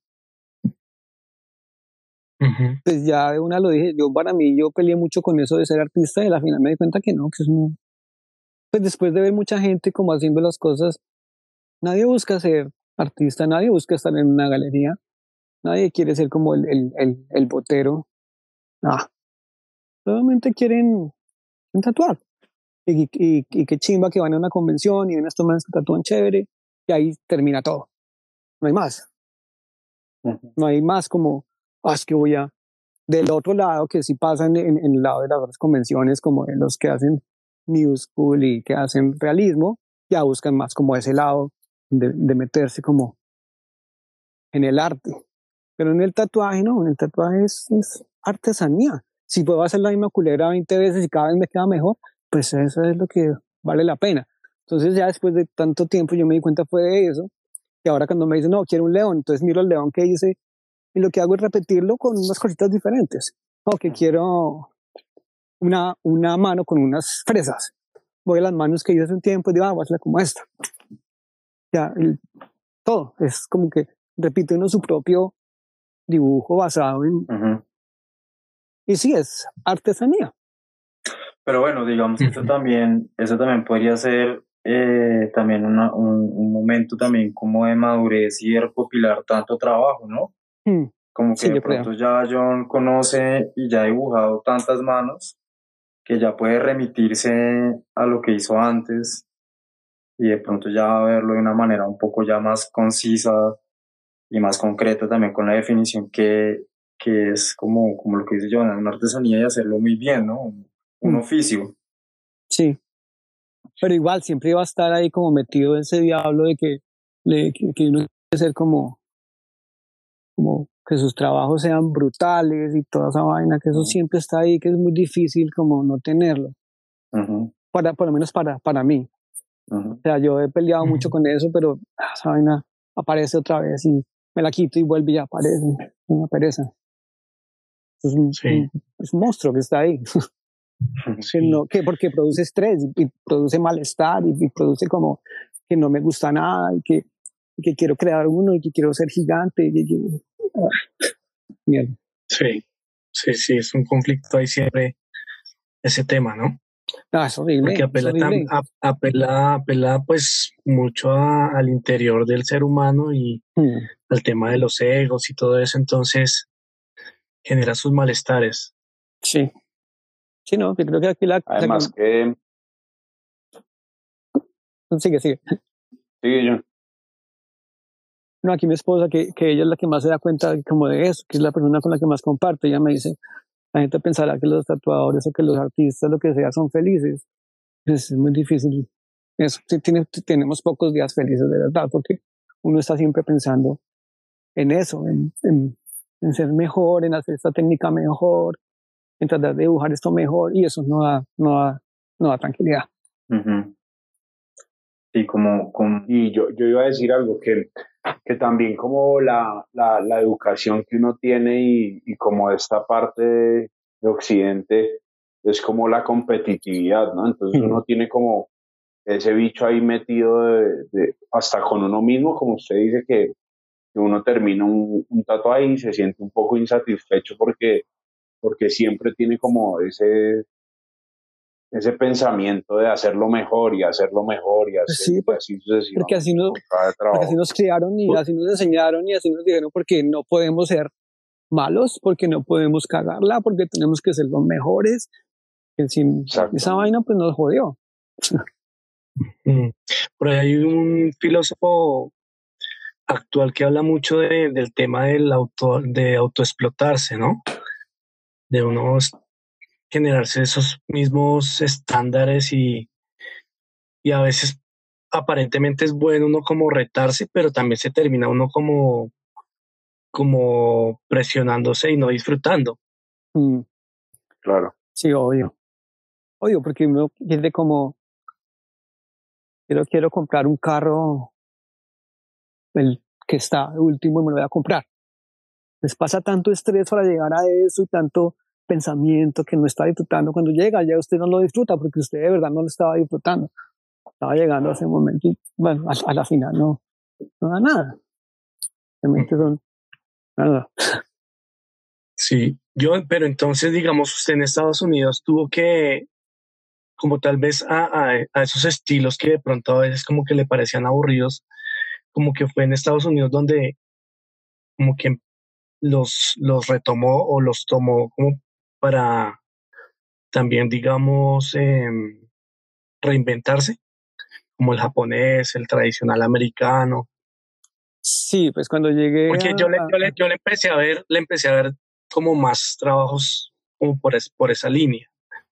Pues ya de una lo dije, yo para mí, yo peleé mucho con eso de ser artista y al final me di cuenta que no, que es un... Pues después de ver mucha gente como haciendo las cosas, nadie busca ser artista, nadie busca estar en una galería, nadie quiere ser como el, el, el, el botero. Ah, solamente quieren tatuar. Y, y, y, qué chimba que van a una convención y ven a estos manes que tatúan chévere y ahí termina todo. No hay más. No hay más como, ah, es que voy a... Del otro lado, que sí pasa en, en, el lado de las otras convenciones, como de los que hacen New School y que hacen realismo, ya buscan más como ese lado de, de meterse como en el arte. Pero en el tatuaje no, en el tatuaje es, es artesanía. Si puedo hacer la misma culera 20 veces y cada vez me queda mejor, pues eso es lo que vale la pena. Entonces ya después de tanto tiempo yo me di cuenta fue de eso. Y ahora cuando me dicen, no, quiero un león, entonces miro el león que hice y lo que hago es repetirlo con unas cositas diferentes. O que quiero una, una mano con unas fresas. Voy a las manos que hice hace un tiempo y digo, ah, voy a hacerla como esta. Ya, todo. Es como que repite uno su propio dibujo basado en... Y sí, es artesanía. Pero bueno, digamos, eso también, eso también podría ser eh, también una, un, un, momento también como de madurez y de recopilar tanto trabajo, ¿no? Mm. Como que Sí, de creo. pronto ya John conoce y ya ha dibujado tantas manos que ya puede remitirse a lo que hizo antes y de pronto ya verlo de una manera un poco ya más concisa y más concreta también con la definición que, que es como, como lo que dice John, una artesanía y hacerlo muy bien, ¿no? Un, un Mm. oficio. Sí. Pero igual siempre iba a estar ahí como metido ese diablo de que, de que, que uno que ser como, como que sus trabajos sean brutales y toda esa vaina, que eso siempre está ahí, que es muy difícil como no tenerlo. Ujú, Para, por lo menos para, para mí. ujú. O sea, yo he peleado mucho Ujú. con eso, pero ah, esa vaina aparece otra vez y me la quito y vuelve y ya aparece. Una pereza. Es un, Sí. un- es un monstruo que está ahí. que no, que porque produce estrés y, y produce malestar y, y produce como que no me gusta nada y que, y que quiero crear uno y que quiero ser gigante. Y, que- ah, mierda. Sí, sí, sí, es un conflicto ahí siempre ese tema, ¿no? Ah, es horrible. Porque es apela, tam- a- apela, apela pues mucho a- al interior del ser humano y Mm, al tema de los egos y todo eso, entonces genera sus malestares. Sí. Sí, no, yo creo que aquí la... la- Además que, sigue, sigue. sigue John. No, aquí mi esposa, que, que ella es la que más se da cuenta como de eso, que es la persona con la que más comparte. Ella me dice, la gente pensará que los tatuadores o que los artistas, lo que sea, son felices. Es, es muy difícil. Eso, tiene, tenemos pocos días felices, de verdad, porque uno está siempre pensando en eso, en, en, en ser mejor, en hacer esta técnica mejor, en tratar de dibujar esto mejor, y eso no da, no da, no da tranquilidad. Ujú. Sí, como, como Y yo, yo iba a decir algo, que, que también como la, la, la educación que uno tiene y, y como esta parte de, de Occidente es como la competitividad, ¿no? Entonces Ujú. uno tiene como ese bicho ahí metido de, de- hasta con uno mismo, como usted dice, que, que uno termina un, un tatuaje y se siente un poco insatisfecho porque, porque siempre tiene como ese, ese pensamiento de hacerlo mejor y hacerlo mejor y, hacer, Sí, y por- así sucesivamente. porque así no- con cada porque así nos criaron y así nos enseñaron y así nos dijeron porque no podemos ser malos, porque no podemos cagarla, porque tenemos que ser los mejores. Sin Exacto. esa vaina pues nos jodió. Por ahí hay un filósofo actual que habla mucho de- del tema del auto, de autoexplotarse, ¿no? De uno s- generarse esos mismos estándares y, y a veces aparentemente es bueno uno como retarse, pero también se termina uno como, como presionándose y no disfrutando. Mm, Claro. sí, obvio. Obvio, porque uno quiere como quiero, quiero comprar un carro el que está último y me lo voy a comprar. Les pasa tanto estrés para llegar a eso y tanto pensamiento que no está disfrutando. Cuando llega, ya usted no lo disfruta porque usted de verdad no lo estaba disfrutando. Estaba llegando a ese momento y bueno, a, a la final no, no da nada. Realmente son nada. Sí, yo, pero entonces, digamos, usted en Estados Unidos tuvo que, como tal vez a, a, esos estilos que de pronto a veces como que le parecían aburridos, como que fue en Estados Unidos donde como que los, los retomó o los tomó como para también, digamos, em, reinventarse, como el japonés, el tradicional americano. Sí, pues cuando llegué. Porque yo, le, yo, le, empecé a ver, le empecé a ver como más trabajos como por, por esa línea,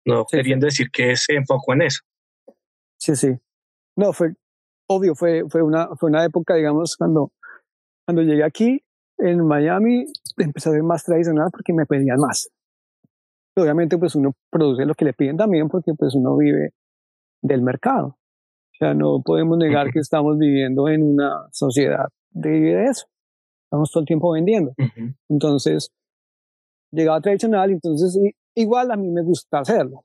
no queriendo decir que se enfocó en eso. Sí, sí. No, fue obvio, fue, fue, una, fue una época, digamos, cuando, cuando llegué aquí, en Miami, empecé a ver más tradicional porque me pedían más. Obviamente, pues uno produce lo que le piden también porque pues uno vive del mercado. O sea, no podemos negar que estamos viviendo en una sociedad de eso. Estamos todo el tiempo vendiendo. Entonces, llegaba tradicional, entonces igual a mí me gusta hacerlo.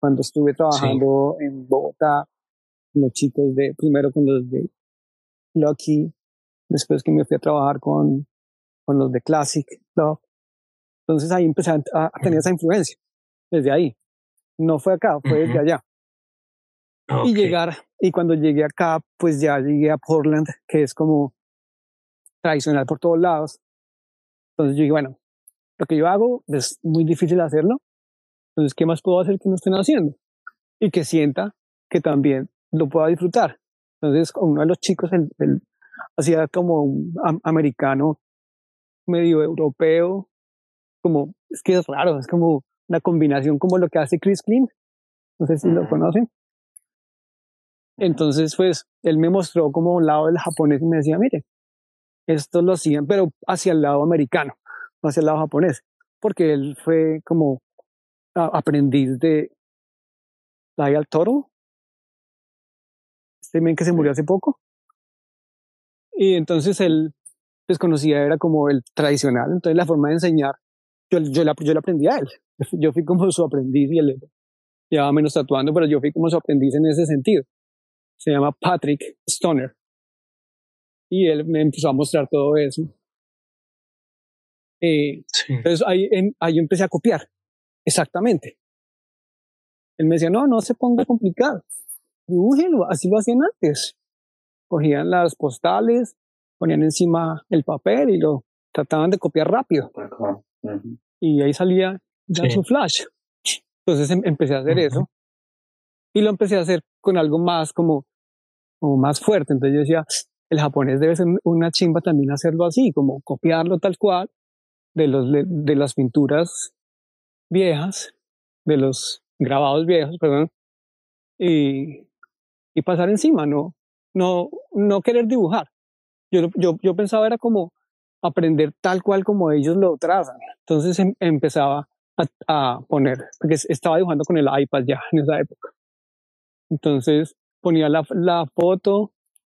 Cuando estuve trabajando en Bogotá, los chicos de, primero con los de Lucky, después que me fui a trabajar con, con los de Classic Club. Entonces ahí empecé a, tener esa influencia, desde ahí. No fue acá, fue desde allá. Y llegar, y cuando llegué acá, pues ya llegué a Portland, que es como tradicional por todos lados. Entonces yo dije, bueno, lo que yo hago es muy difícil hacerlo. Entonces, ¿qué más puedo hacer que no estén haciendo? Y que sienta que también lo pueda disfrutar. Entonces, uno de los chicos, el, hacía como un americano medio europeo, como, es que es raro, es como una combinación como lo que hace Chris Clean. No sé si lo conocen. Entonces, pues, él me mostró como un lado del japonés y me decía, mire, esto lo hacían, pero hacia el lado americano, no hacia el lado japonés, porque él fue como aprendiz de Lyle Toro, este men que se murió hace poco. Y entonces él desconocía, pues, era como el tradicional, entonces la forma de enseñar, yo, yo, la, yo la aprendí a él, yo fui como su aprendiz y él llevaba menos tatuando, pero yo fui como su aprendiz en ese sentido se llama Patrick Stoner. Y él me empezó a mostrar todo eso. Eh, entonces ahí, ahí empecé a copiar, exactamente. Él me decía, no, no se ponga complicado, dibújelo, así lo hacían antes. Cogían las postales, ponían encima el papel y lo trataban de copiar rápido. Y ahí salía ya su flash. Entonces em, empecé a hacer eso y lo empecé a hacer con algo más como, como más fuerte. Entonces yo decía, el japonés debe ser una chimba también hacerlo así, como copiarlo tal cual de, los, de, las pinturas viejas, de los grabados viejos, perdón, y, y pasar encima, no, no, no querer dibujar. Yo, yo, yo pensaba era como aprender tal cual como ellos lo trazan. Entonces em, empezaba a, poner, porque estaba dibujando con el iPad ya en esa época. Entonces ponía la, la foto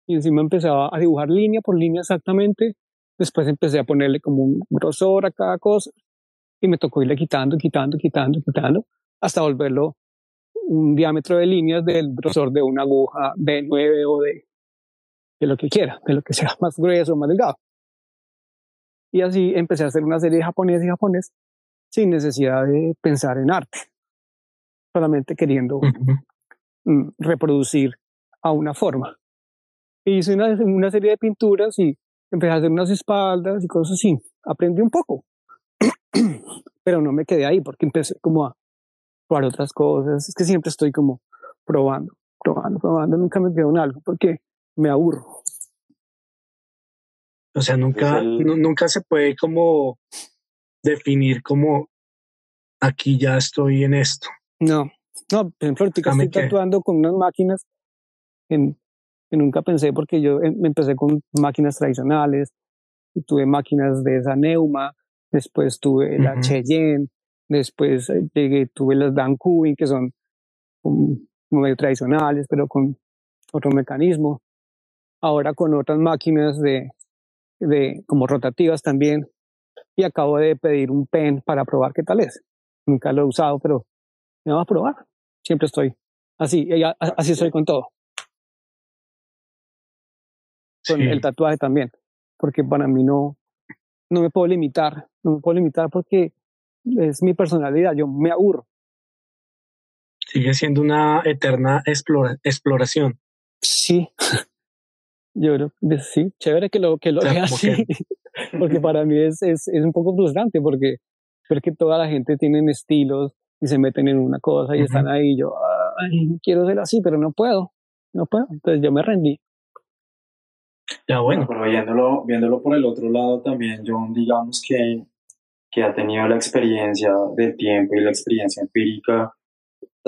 y encima empezaba a dibujar línea por línea exactamente. Después empecé a ponerle como un grosor a cada cosa y me tocó irle quitando, quitando, quitando, quitando hasta volverlo un diámetro de líneas del grosor de una aguja de 9 o de, de lo que quiera, de lo que sea más grueso o más delgado. Y así empecé a hacer una serie de japonés y japonés sin necesidad de pensar en arte, solamente queriendo Mm, reproducir a una forma. hice una, una serie de pinturas y empecé a hacer unas espaldas y cosas así. Aprendí un poco, pero no me quedé ahí porque empecé como a probar otras cosas. Es que siempre estoy como probando, probando, probando. Nunca me quedo en algo porque me aburro. O sea, nunca, nunca se puede como definir como aquí ya estoy en esto. No, no, por ejemplo, ahorita estoy tatuando con unas máquinas en, que nunca pensé porque yo em, empecé con máquinas tradicionales, tuve máquinas de esa Neuma, después tuve la Cheyenne, después eh, llegué, tuve las Dan Cubin, que son como medio tradicionales, pero con otro mecanismo. Ahora con otras máquinas de, de como rotativas también. Y acabo de pedir un pen para probar qué tal es. Nunca lo he usado, pero me va a probar. Siempre estoy así, así estoy con todo. con Sí. el tatuaje también, porque para mí no, no me puedo limitar, no me puedo limitar porque es mi personalidad, yo me aburro. Sigue siendo una eterna explora- exploración. Sí, yo creo que sí, chévere que lo, que lo O sea, vea así, porque para mí es, es, es un poco frustrante porque ver que toda la gente tiene estilos y se meten en una cosa y están ahí, y yo "Ay, quiero ser así, pero no puedo, no puedo, entonces yo me rendí. Ya bueno. Pero viéndolo, viéndolo por el otro lado también, John, digamos que, que ha tenido la experiencia del tiempo y la experiencia empírica,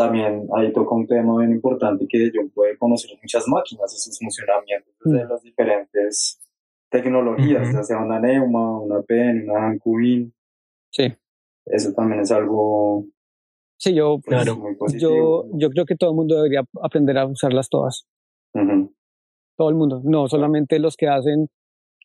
también ahí toca un tema bien importante que John puede conocer muchas máquinas y sus funcionamientos desde las diferentes tecnologías, ya sea una Neuma, una PEN, una Cubin. Sí, Eso también es algo sí, yo, pues, Claro. muy positivo. yo, yo creo que todo el mundo debería aprender a usarlas todas. Todo el mundo, no solamente los que hacen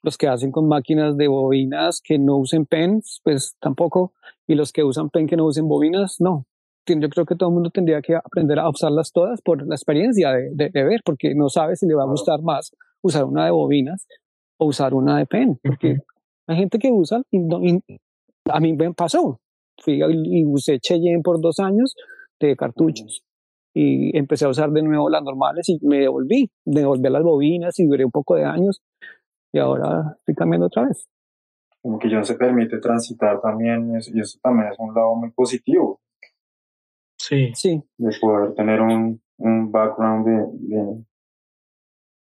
los que hacen con máquinas de bobinas que no usen pens, pues tampoco, y los que usan pen que no usen bobinas, no. Yo creo que todo el mundo tendría que aprender a usarlas todas por la experiencia de, de, de ver, porque no sabe si le va a gustar más usar una de bobinas o usar una de pen, porque hay gente que usa y, y a mí me pasó. Fui y usé Cheyenne por dos años de cartuchos y empecé a usar de nuevo las normales y me devolví, devolví las bobinas y duré un poco de años y ahora estoy cambiando otra vez. Como que John se permite transitar también y eso, y eso también es un lado muy positivo. Sí. Sí, de poder tener un, un background de, de,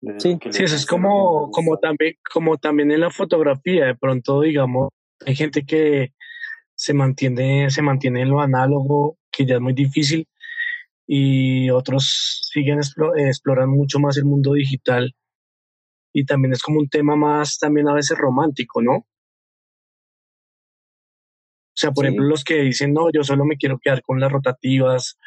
de Sí. Sí, eso es como, como también, como también en la fotografía, de pronto, digamos, hay gente que se mantiene, se mantiene en lo análogo, que ya es muy difícil, y otros siguen explo- explorando mucho más el mundo digital. Y también es como un tema más también a veces romántico, ¿no? O sea, por Sí. ejemplo, los que dicen, no, yo solo me quiero quedar con las rotativas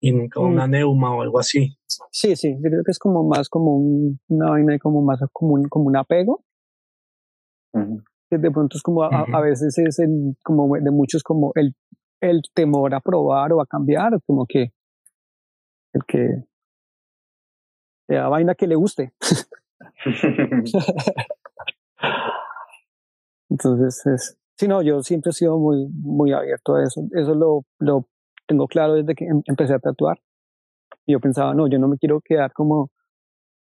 y nunca Mm. una neuma o algo así. sí, sí, yo creo que es como más como un- una vaina y como más como un, como un apego, Ujú. que de pronto es como a, a- a Ujú. veces es el, como de muchos como el, el temor a probar o a cambiar, como que el que la vaina que le guste. Entonces, es, sí, no, yo siempre he sido muy, muy abierto a eso. Eso lo, lo tengo claro desde que em- empecé a tatuar. Yo pensaba, no, yo no me quiero quedar como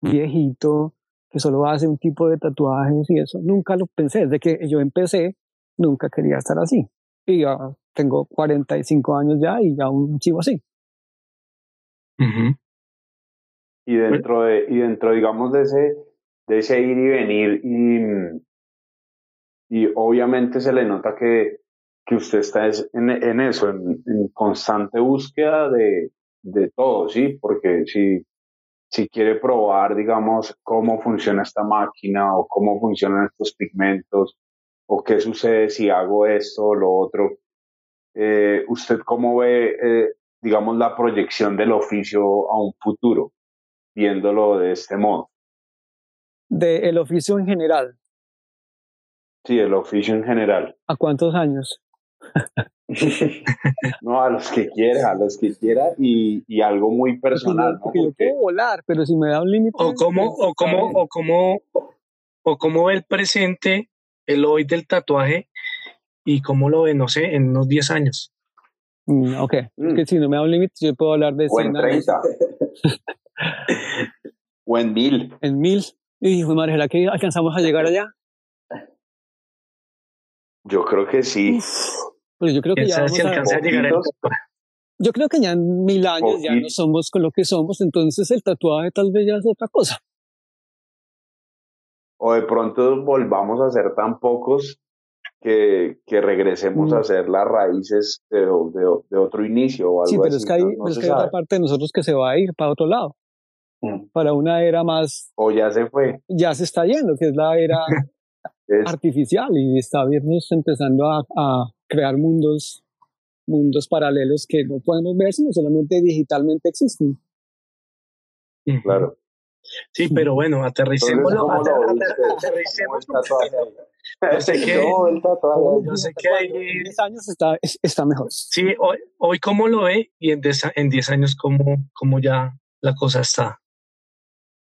viejito que solo hace un tipo de tatuajes y eso. Nunca lo pensé. Desde que yo empecé, nunca quería estar así. Y ya tengo 45 años ya y ya aún sigo así. Ujú. Y dentro de, y dentro, digamos, de ese, de ese ir y venir, y, y obviamente se le nota que, que usted está es- en, en eso, en, en constante búsqueda de, de todo, ¿sí? Porque si, si quiere probar, digamos, cómo funciona esta máquina o cómo funcionan estos pigmentos o qué sucede si hago esto o lo otro, eh, ¿usted cómo ve, eh, digamos, la proyección del oficio a un futuro? viéndolo de este modo. De el oficio en general, Sí, el oficio en general. ¿a cuántos años? No, a los que quiera, a los que quiera y, y algo muy Porque personal, yo, ¿no? porque yo Porque puedo volar, pero si me da un límite. o cómo, o cómo, o cómo, o cómo ve el presente, el hoy del tatuaje y cómo lo ve, no sé, en unos 10 años. Mm, ok, es Mm. que si no me da un límite, yo puedo hablar de o en 100 años, 30. o en mil. en mil. Y hijo de madre, ¿será que alcanzamos a llegar allá? Yo creo que sí. Pero yo creo que ¿Quién ya si a, alcanza a llegar el yo creo que ya en mil años ya no somos con lo que somos, entonces el tatuaje tal vez ya es otra cosa. O de pronto volvamos a ser tan pocos que, que regresemos Mm. a ser las raíces de, de- de otro inicio o algo Sí, pero así. es que hay, no- no pero es que hay otra parte de nosotros que se va a ir para otro lado, Mm. para una era más, O ya se fue. ya se está yendo, que es la era Es- artificial y está viernes empezando a, a crear mundos, mundos paralelos que no podemos ver, sino solamente digitalmente existen. Claro. Sí, pero bueno, aterricémoslo. ¿cómo lo ater- ve ater- usted? ¿Cómo aterricemos el tatuaje ahí? Yo sé que-. Yo sé que hay- En 10 años está, es- está mejor. Sí, hoy, hoy cómo lo ve y en 10 en 10 años cómo, cómo ya la cosa está.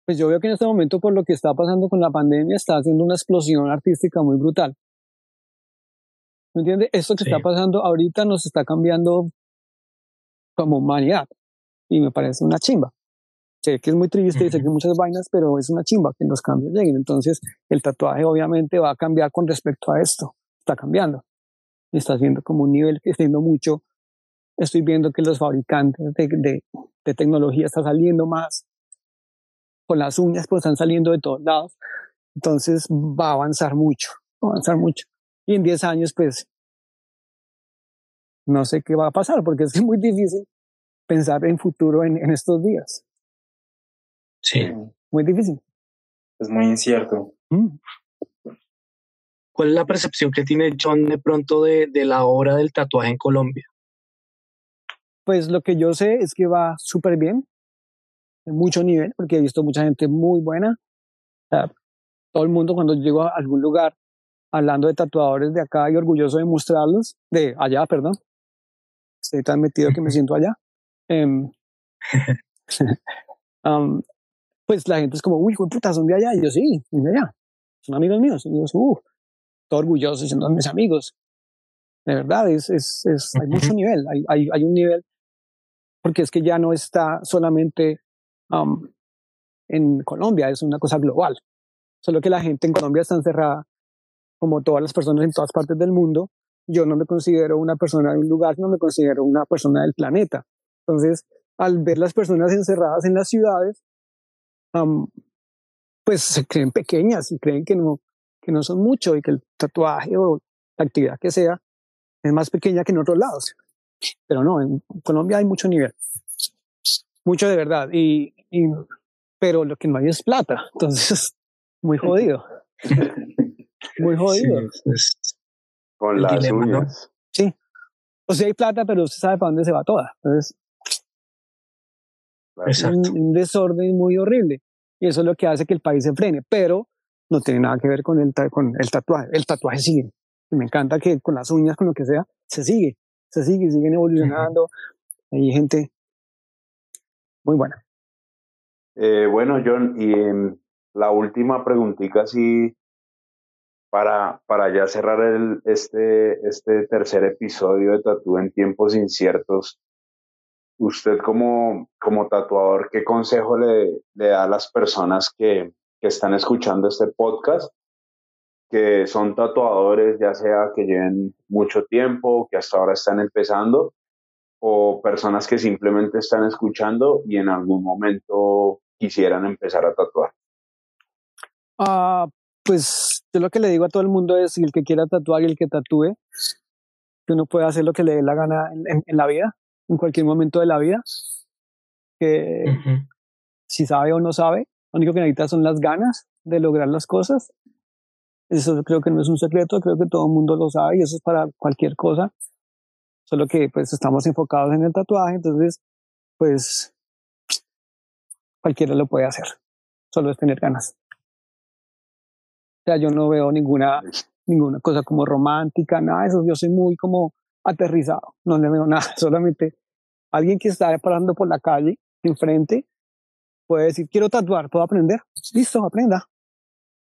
Pues yo veo que en este momento por lo que está pasando con la pandemia está haciendo una explosión artística muy brutal. ¿Me entiendes? Esto que está pasando ahorita nos está cambiando como humanidad y me parece una chimba. Sé que es muy triste y sé que hay muchas vainas, pero es una chimba que los cambios lleguen. Entonces el tatuaje obviamente va a cambiar con respecto a esto. Está cambiando. Y está haciendo como un nivel que está yendo mucho. Estoy viendo que los fabricantes de, de, de tecnología están saliendo más con las uñas, pues están saliendo de todos lados. Entonces va a avanzar mucho, va a avanzar mucho. Y en 10 años, pues, no sé qué va a pasar, porque es muy difícil pensar en futuro en, en estos días. Sí. Muy difícil. Es muy incierto. Mm. ¿Cuál es la percepción que tiene John de pronto de, de la obra del tatuaje en Colombia? Pues lo que yo sé es que va súper bien, en mucho nivel, porque he visto mucha gente muy buena. O sea, todo el mundo cuando llego a algún lugar hablando de tatuadores de acá y orgulloso de mostrarlos, de allá, perdón. Estoy tan metido que me siento allá. Um, um, pues la gente es como, uy, puta, son de allá. Y yo, sí, son de allá. Son amigos míos. Y yo, uh, todo orgulloso diciendo, mis amigos. De verdad, es, es, es, hay mucho nivel. Hay, hay, hay un nivel, porque es que ya no está solamente um, en Colombia, es una cosa global. Solo que la gente en Colombia está encerrada, como todas las personas en todas partes del mundo. Yo no me considero una persona de un lugar, no me considero una persona del planeta. Entonces, al ver las personas encerradas en las ciudades, um, pues se creen pequeñas y creen que no, que no son mucho y que el tatuaje o la actividad que sea es más pequeña que en otros lados. Pero no, en Colombia hay mucho nivel. Mucho de verdad. Y, y, pero lo que no hay es plata. Entonces, muy jodido. muy jodido. Sí, es- Con El las dilema, ¿no? uñas. Sí. O sea, hay plata, pero usted sabe para dónde se va toda. Entonces, es un, desorden muy horrible. Y eso es lo que hace que el país se frene. Pero no tiene nada que ver con el, con el tatuaje. El tatuaje sigue. Y me encanta que con las uñas, con lo que sea, se sigue. Se sigue, siguen evolucionando. Hay gente muy buena. Eh, bueno, John, y la última preguntita, así para, para ya cerrar este, este tercer episodio de Tatú en tiempos inciertos. Usted como, como tatuador, ¿qué consejo le, le da a las personas que, que están escuchando este podcast? Que son tatuadores, ya sea que lleven mucho tiempo, que hasta ahora están empezando, o personas que simplemente están escuchando y en algún momento quisieran empezar a tatuar. Ah, pues yo lo que le digo a todo el mundo es, el que quiera tatuar y el que tatúe, que uno puede hacer lo que le dé la gana en, en- en la vida, en cualquier momento de la vida. Que si sabe o no sabe, lo único que necesita son las ganas de lograr las cosas. Eso creo que no es un secreto, creo que todo el mundo lo sabe y eso es para cualquier cosa. Solo que pues estamos enfocados en el tatuaje, entonces pues cualquiera lo puede hacer. Solo es tener ganas. O sea, yo no veo ninguna, ninguna cosa como romántica, nada de eso. Yo soy muy como aterrizado, no le veo nada. Solamente alguien que está parando por la calle enfrente puede decir, quiero tatuar, ¿puedo aprender? Listo, aprenda.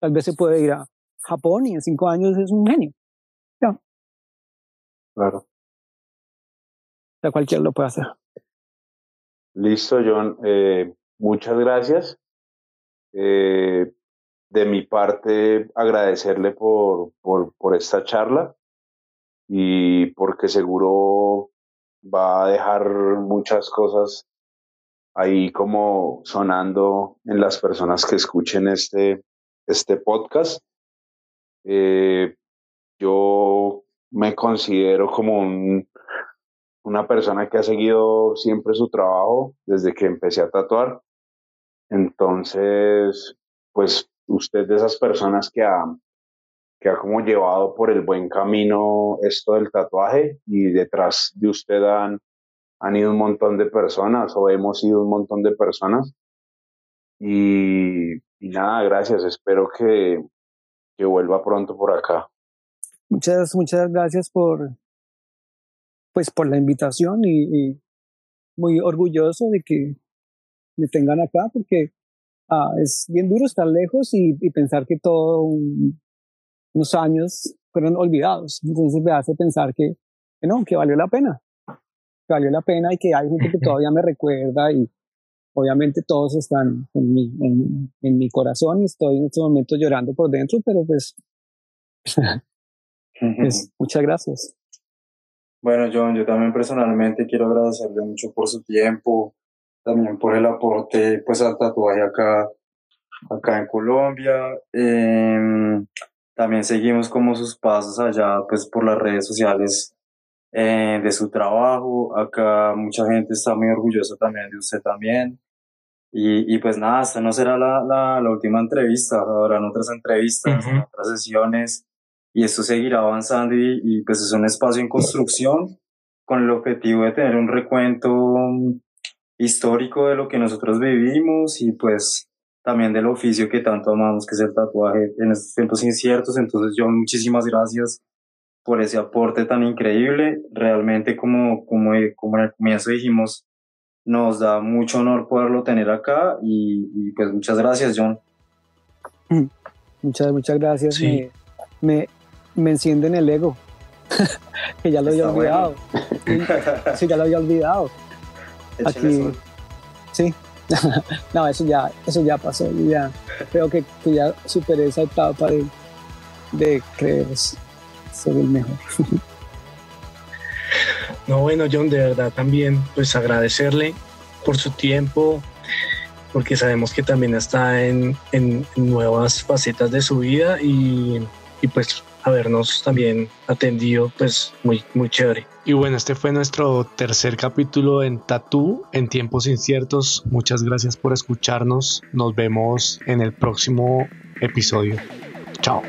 Tal vez se puede ir a Japón y en cinco años es un genio. Claro. Sea, cualquiera lo puede hacer. Listo, John. Eh, muchas gracias. Eh, de mi parte, agradecerle por, por, por esta charla y porque seguro va a dejar muchas cosas ahí como sonando en las personas que escuchen este, este podcast. Eh, yo me considero como un, una persona que ha seguido siempre su trabajo desde que empecé a tatuar. Entonces, pues usted de esas personas que ha, que ha como llevado por el buen camino esto del tatuaje y detrás de usted han, han ido un montón de personas o hemos ido un montón de personas. Y, y nada, gracias. Espero que, que vuelva pronto por acá. Muchas, muchas gracias por, pues, por la invitación y, y muy orgulloso de que me tengan acá porque ah, es bien duro estar lejos y, pensar que todos unos años fueron olvidados. Entonces me hace pensar que, que no, que valió la pena, que valió la pena y que hay gente que todavía me recuerda y obviamente todos están en mi, en, mi corazón y estoy en este momento llorando por dentro, pero pues, pues muchas gracias. Bueno, John, yo también personalmente quiero agradecerle mucho por su tiempo, también por el aporte pues al tatuaje acá, acá en Colombia. Em, también seguimos como sus pasos allá pues por las redes sociales eh, de su trabajo. Acá mucha gente está muy orgullosa también de usted también. Y, y pues nada, esta no será la, la, la última entrevista, habrán otras entrevistas, otras sesiones y esto seguirá avanzando y, y, pues es un espacio en construcción con el objetivo de tener un recuento histórico de lo que nosotros vivimos y pues también del oficio que tanto amamos que es el tatuaje en estos tiempos inciertos. Entonces yo muchísimas gracias por ese aporte tan increíble. Realmente como, como, como en el comienzo dijimos, nos da mucho honor poderlo tener acá y, y pues muchas gracias John. Muchas, muchas gracias. Me, me, me encienden el ego, que ya lo había olvidado. Sí, ya lo había olvidado. Aquí, sí, no, eso ya, eso ya pasó. Ya creo que, que ya superé esa etapa de, de creer ser el mejor. No, bueno, John, de verdad también, pues agradecerle por su tiempo, porque sabemos que también está en, en nuevas facetas de su vida y, y pues habernos también atendido, pues muy, muy chévere. Y bueno, este fue nuestro tercer capítulo en Tatú en tiempos inciertos. Muchas gracias por escucharnos. Nos vemos en el próximo episodio. Chao.